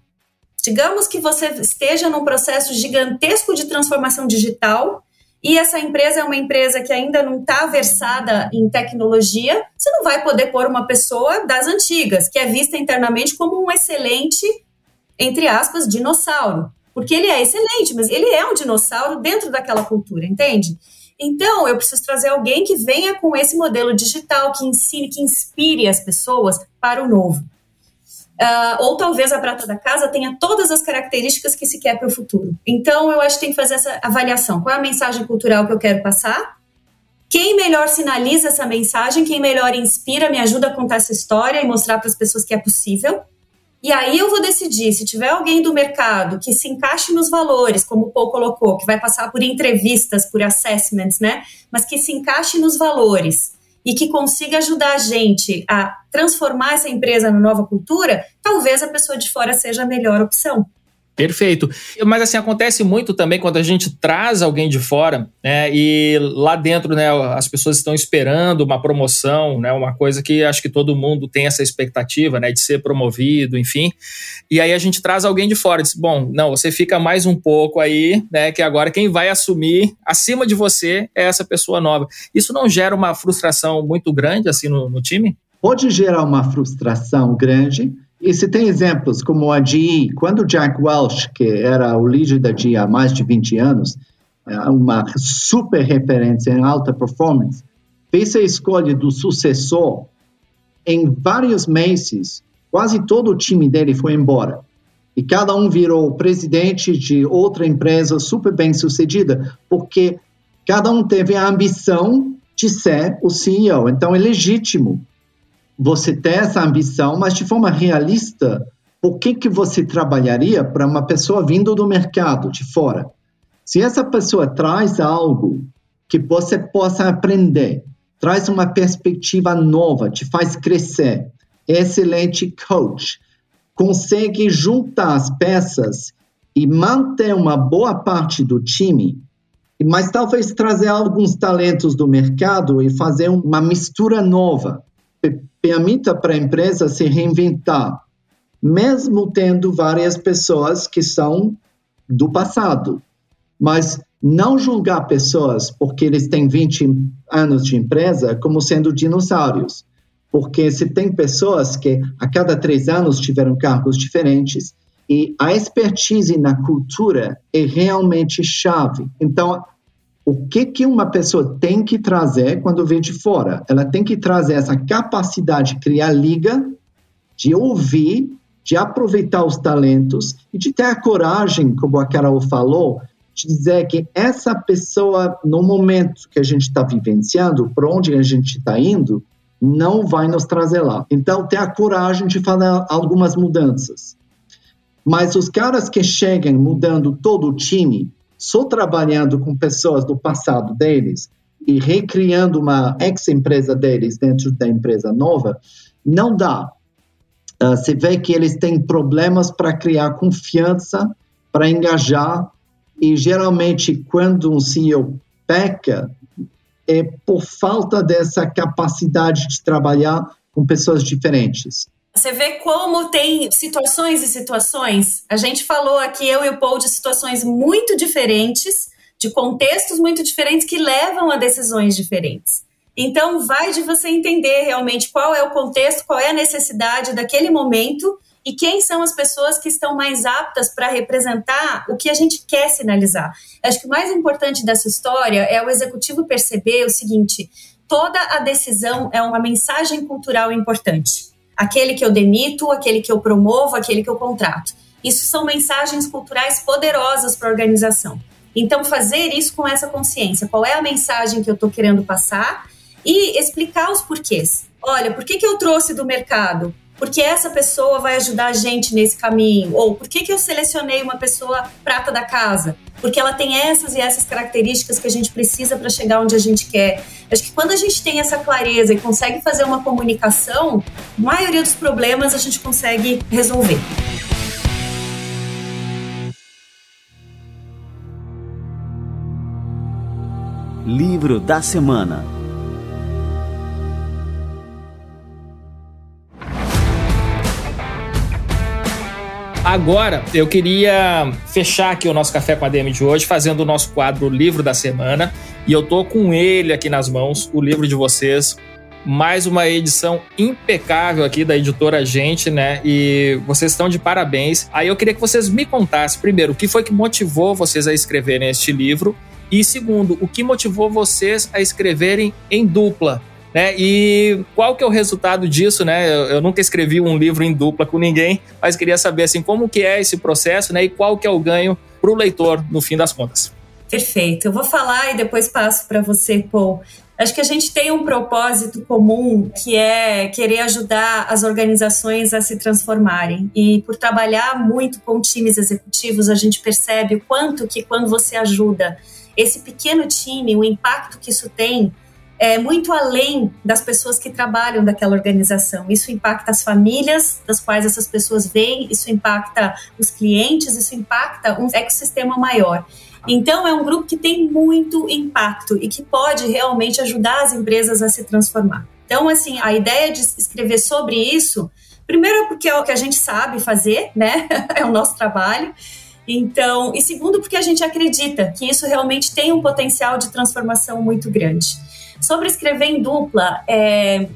Digamos que você esteja num processo gigantesco de transformação digital e essa empresa é uma empresa que ainda não está versada em tecnologia, você não vai poder pôr uma pessoa das antigas, que é vista internamente como um excelente, entre aspas, dinossauro. Porque ele é excelente, mas ele é um dinossauro dentro daquela cultura, entende? Então, eu preciso trazer alguém que venha com esse modelo digital, que ensine, que inspire as pessoas para o novo. Uh, ou talvez a prata da casa tenha todas as características que se quer para o futuro. Então, eu acho que tem que fazer essa avaliação. Qual é a mensagem cultural que eu quero passar? Quem melhor sinaliza essa mensagem, quem melhor inspira, me ajuda a contar essa história e mostrar para as pessoas que é possível. E aí eu vou decidir, se tiver alguém do mercado que se encaixe nos valores, como o Paul colocou, que vai passar por entrevistas, por assessments, né? Mas que se encaixe nos valores e que consiga ajudar a gente a transformar essa empresa na nova cultura, talvez a pessoa de fora seja a melhor opção. Perfeito. Mas assim, acontece muito também quando a gente traz alguém de fora, né? E lá dentro, né, as pessoas estão esperando uma promoção, né? Uma coisa que acho que todo mundo tem essa expectativa, né? De ser promovido, enfim. E aí a gente traz alguém de fora, diz, bom, não, você fica mais um pouco aí, né? Que agora quem vai assumir acima de você é essa pessoa nova. Isso não gera uma frustração muito grande, assim, no, no time? Pode gerar uma frustração grande, e se tem exemplos como a GE, quando Jack Welch, que era o líder da GE há mais de 20 anos, é, uma super referência em alta performance, fez a escolha do sucessor, em vários meses, quase todo o time dele foi embora. E cada um virou presidente de outra empresa super bem sucedida, porque cada um teve a ambição de ser o CEO. Então é legítimo você ter essa ambição, mas de forma realista, o que, que você trabalharia para uma pessoa vindo do mercado, de fora? Se essa pessoa traz algo que você possa aprender, traz uma perspectiva nova, te faz crescer, excelente coach, consegue juntar as peças e manter uma boa parte do time, mas talvez trazer alguns talentos do mercado e fazer uma mistura nova permita para a empresa se reinventar, mesmo tendo várias pessoas que são do passado. Mas não julgar pessoas porque eles têm 20 anos de empresa como sendo dinossauros. Porque se tem pessoas que a cada três anos tiveram cargos diferentes e a expertise na cultura é realmente chave. Então, o que, que uma pessoa tem que trazer quando vem de fora? Ela tem que trazer essa capacidade de criar liga, de ouvir, de aproveitar os talentos e de ter a coragem, como a Carol falou, de dizer que essa pessoa, no momento que a gente está vivenciando, para onde a gente está indo, não vai nos trazer lá. Então, ter a coragem de fazer algumas mudanças. Mas os caras que chegam mudando todo o time, só trabalhando com pessoas do passado deles e recriando uma ex-empresa deles dentro da empresa nova, não dá. Uh, vê que eles têm problemas para criar confiança, para engajar, e geralmente quando um CEO peca, é por falta dessa capacidade de trabalhar com pessoas diferentes. Você vê como tem situações e situações. A gente falou aqui, eu e o Paul, de situações muito diferentes, de contextos muito diferentes que levam a decisões diferentes. Então, vai de você entender realmente qual é o contexto, qual é a necessidade daquele momento e quem são as pessoas que estão mais aptas para representar o que a gente quer sinalizar. Acho que o mais importante dessa história é o executivo perceber o seguinte: toda a decisão é uma mensagem cultural importante aquele que eu demito, aquele que eu promovo, aquele que eu contrato. Isso são mensagens culturais poderosas para a organização. Então, fazer isso com essa consciência. Qual é a mensagem que eu estou querendo passar e explicar os porquês. Olha, por que, que eu trouxe do mercado? Porque essa pessoa vai ajudar a gente nesse caminho. Ou por que, que eu selecionei uma pessoa prata da casa? Porque ela tem essas e essas características que a gente precisa para chegar onde a gente quer. Acho que quando a gente tem essa clareza e consegue fazer uma comunicação, a maioria dos problemas a gente consegue resolver. Livro da Semana Agora, eu queria fechar aqui o nosso Café com a DM de hoje, fazendo o nosso quadro Livro da Semana. E eu tô com ele aqui nas mãos, o livro de vocês. Mais uma edição impecável aqui da editora Gente, né? E vocês estão de parabéns. Aí eu queria que vocês me contassem, primeiro, o que foi que motivou vocês a escreverem este livro. E segundo, o que motivou vocês a escreverem em dupla? Né? E qual que é o resultado disso, né? Eu, nunca escrevi um livro em dupla com ninguém, mas queria saber assim como que é esse processo, né? E qual que é o ganho para o leitor no fim das contas. Perfeito. Eu vou falar e depois passo para você, Paul. Acho que a gente tem um propósito comum que é querer ajudar as organizações a se transformarem. E por trabalhar muito com times executivos, a gente percebe o quanto que quando você ajuda esse pequeno time, o impacto que isso tem é muito além das pessoas que trabalham daquela organização. Isso impacta as famílias das quais essas pessoas vêm, isso impacta os clientes, isso impacta um ecossistema maior. Então, é um grupo que tem muito impacto e que pode realmente ajudar as empresas a se transformar. Então, assim, a ideia de escrever sobre isso, primeiro é porque é o que a gente sabe fazer, né? é o nosso trabalho. Então, e segundo, porque a gente acredita que isso realmente tem um potencial de transformação muito grande. Sobre escrever em dupla, é,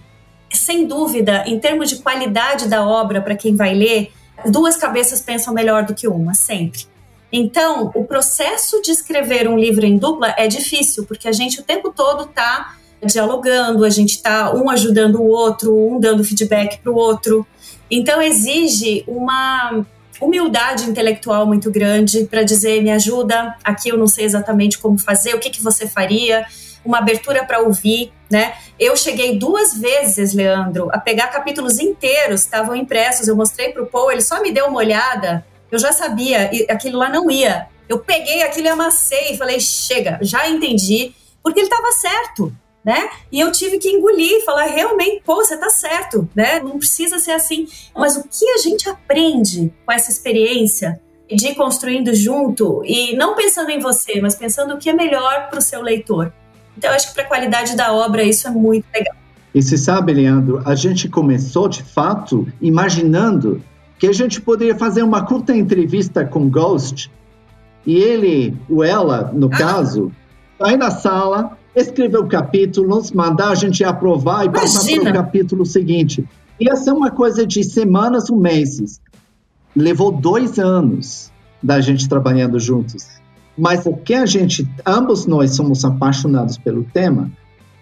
sem dúvida, em termos de qualidade da obra para quem vai ler, duas cabeças pensam melhor do que uma, sempre. Então, o processo de escrever um livro em dupla é difícil, porque a gente o tempo todo está dialogando, a gente está um ajudando o outro, um dando feedback para o outro. Então, exige uma humildade intelectual muito grande para dizer: me ajuda, aqui eu não sei exatamente como fazer, o que, que você faria, uma abertura para ouvir, né? Eu cheguei duas vezes, Leandro, a pegar capítulos inteiros, estavam impressos, eu mostrei para o Paul, ele só me deu uma olhada, eu já sabia, e aquilo lá não ia. Eu peguei aquilo e amassei e falei: chega, já entendi, porque ele estava certo né? E eu tive que engolir, falar realmente, pô, você tá certo, né? Não precisa ser assim. Mas o que a gente aprende com essa experiência de ir construindo junto e não pensando em você, mas pensando o que é melhor para o seu leitor. Então, eu acho que para a qualidade da obra isso é muito legal. E se sabe, Leandro, a gente começou de fato imaginando que a gente poderia fazer uma curta entrevista com Ghost e ele, ou ela, no ah. caso, sai da sala, escrever o capítulo, nos mandar a gente aprovar e Imagina. passar para o capítulo seguinte. Ia ser uma coisa de semanas ou meses. Levou dois anos da gente trabalhando juntos. Mas o que a gente, ambos nós somos apaixonados pelo tema,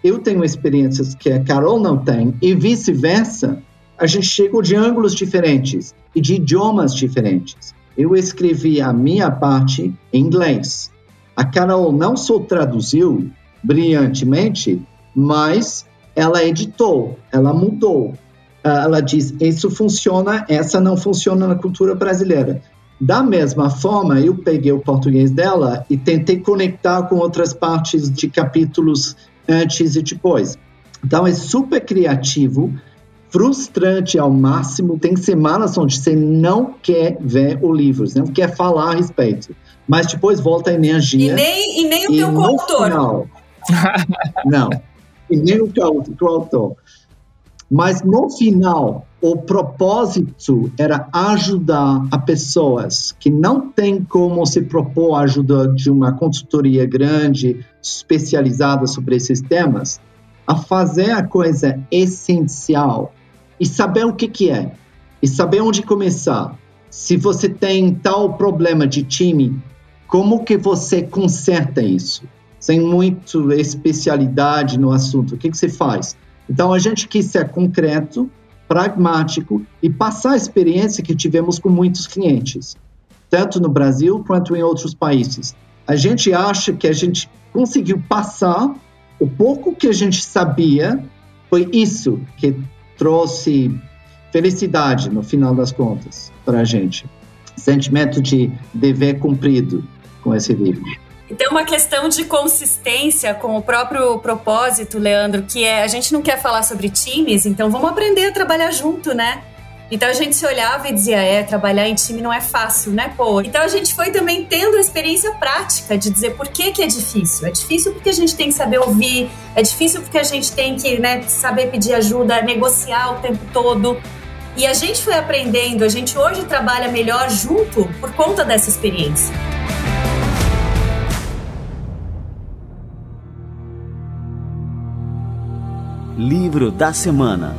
eu tenho experiências que a Carol não tem, e vice-versa, a gente chegou de ângulos diferentes e de idiomas diferentes. Eu escrevi a minha parte em inglês. A Carol não só traduziu, brilhantemente, mas ela editou, ela mudou. Ah, ela diz: isso funciona, essa não funciona na cultura brasileira. Da mesma forma, eu peguei o português dela e tentei conectar com outras partes de capítulos antes e depois. Então, é super criativo, frustrante ao máximo. Tem semanas onde você não quer ver o livro, você não quer falar a respeito. Mas depois volta a energia. E nem, e nem o teu coautor. Não, e nem o autor. Mas no final, o propósito era ajudar a pessoas que não têm como se propor a ajuda de uma consultoria grande, especializada sobre esses temas, a fazer a coisa essencial e saber o que, que é, e saber onde começar. Se você tem tal problema de time, como que você conserta isso? Sem muito especialidade no assunto. O que, que você faz? Então, a gente quis ser concreto, pragmático e passar a experiência que tivemos com muitos clientes, tanto no Brasil quanto em outros países. A gente acha que a gente conseguiu passar o pouco que a gente sabia, foi isso que trouxe felicidade no final das contas para a gente. Sentimento de dever cumprido com esse livro. E tem uma questão de consistência com o próprio propósito, Leandro, que é a gente não quer falar sobre times, então vamos aprender a trabalhar junto, né? Então a gente se olhava e dizia, é, trabalhar em time não é fácil, né, pô? Então a gente foi também tendo a experiência prática de dizer por que, que é difícil. É difícil porque a gente tem que saber ouvir, é difícil porque a gente tem que né, saber pedir ajuda, negociar o tempo todo. E a gente foi aprendendo, a gente hoje trabalha melhor junto por conta dessa experiência. Livro da Semana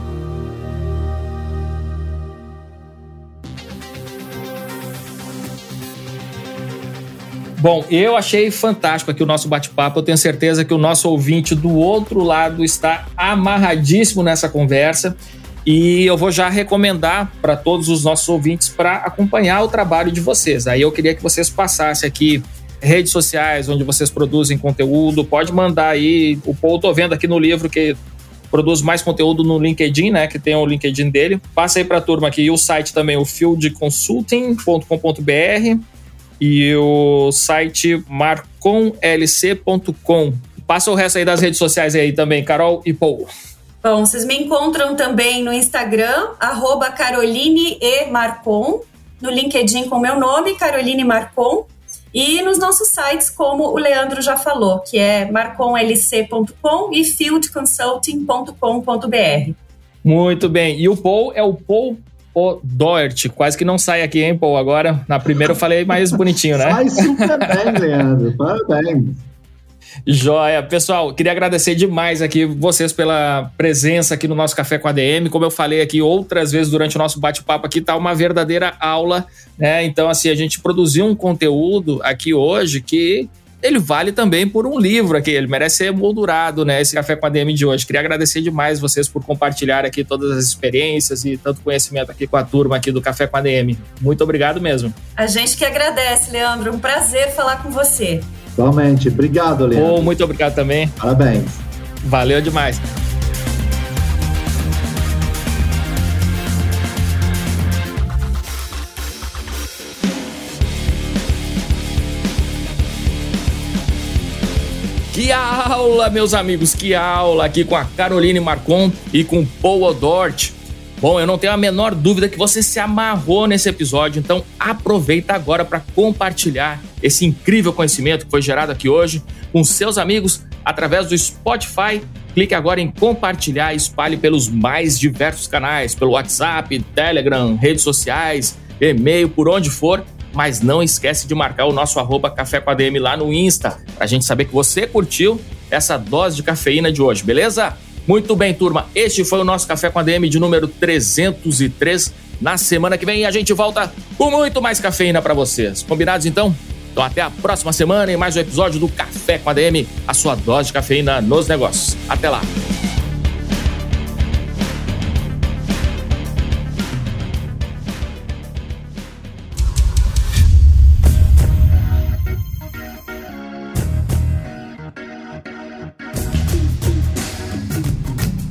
Bom, eu achei fantástico aqui o nosso bate-papo. Eu tenho certeza que o nosso ouvinte do outro lado está amarradíssimo nessa conversa. E eu vou já recomendar para todos os nossos ouvintes para acompanhar o trabalho de vocês. Aí eu queria que vocês passassem aqui redes sociais onde vocês produzem conteúdo. Pode mandar aí. O Paul, vendo aqui no livro que produz mais conteúdo no LinkedIn, né? Que tem o LinkedIn dele. Passa aí para a turma aqui. E o site também, o fieldconsulting.com.br e o site marconlc.com. Passa o resto aí das redes sociais aí também, Carol e Paul. Bom, vocês me encontram também no Instagram, arroba Caroline e Marcon, no LinkedIn com meu nome, Caroline Marcon, e nos nossos sites, como o Leandro já falou, que é marconlc.com e fieldconsulting.com.br. Muito bem. E o Paul é o Paul o Doert. Quase que não sai aqui, hein, Paul? Agora, na primeira eu falei mais bonitinho, né? Sai super bem, Leandro. Parabéns. Joia. Pessoal, queria agradecer demais aqui vocês pela presença aqui no nosso Café com a DM. Como eu falei aqui outras vezes durante o nosso bate-papo aqui, tá uma verdadeira aula, né? Então, assim, a gente produziu um conteúdo aqui hoje que ele vale também por um livro aqui, ele merece ser moldurado, né? Esse Café com a DM de hoje. Queria agradecer demais vocês por compartilhar aqui todas as experiências e tanto conhecimento aqui com a turma aqui do Café com a DM. Muito obrigado mesmo. A gente que agradece, Leandro. Um prazer falar com você. Totalmente. Obrigado, Leandro. Oh, muito obrigado também. Parabéns. Valeu demais. Que aula, meus amigos, que aula aqui com a Caroline Marcon e com Paul Odort. Bom, eu não tenho a menor dúvida que você se amarrou nesse episódio, então aproveita agora para compartilhar esse incrível conhecimento que foi gerado aqui hoje com seus amigos através do Spotify. Clique agora em compartilhar e espalhe pelos mais diversos canais, pelo WhatsApp, Telegram, redes sociais, e-mail, por onde for mas não esquece de marcar o nosso arroba Café com ADM lá no Insta, pra gente saber que você curtiu essa dose de cafeína de hoje, beleza? Muito bem, turma, este foi o nosso Café com ADM de número 303. Na semana que vem a gente volta com muito mais cafeína para vocês. Combinados então? Então até a próxima semana em mais um episódio do Café com ADM, a sua dose de cafeína nos negócios. Até lá!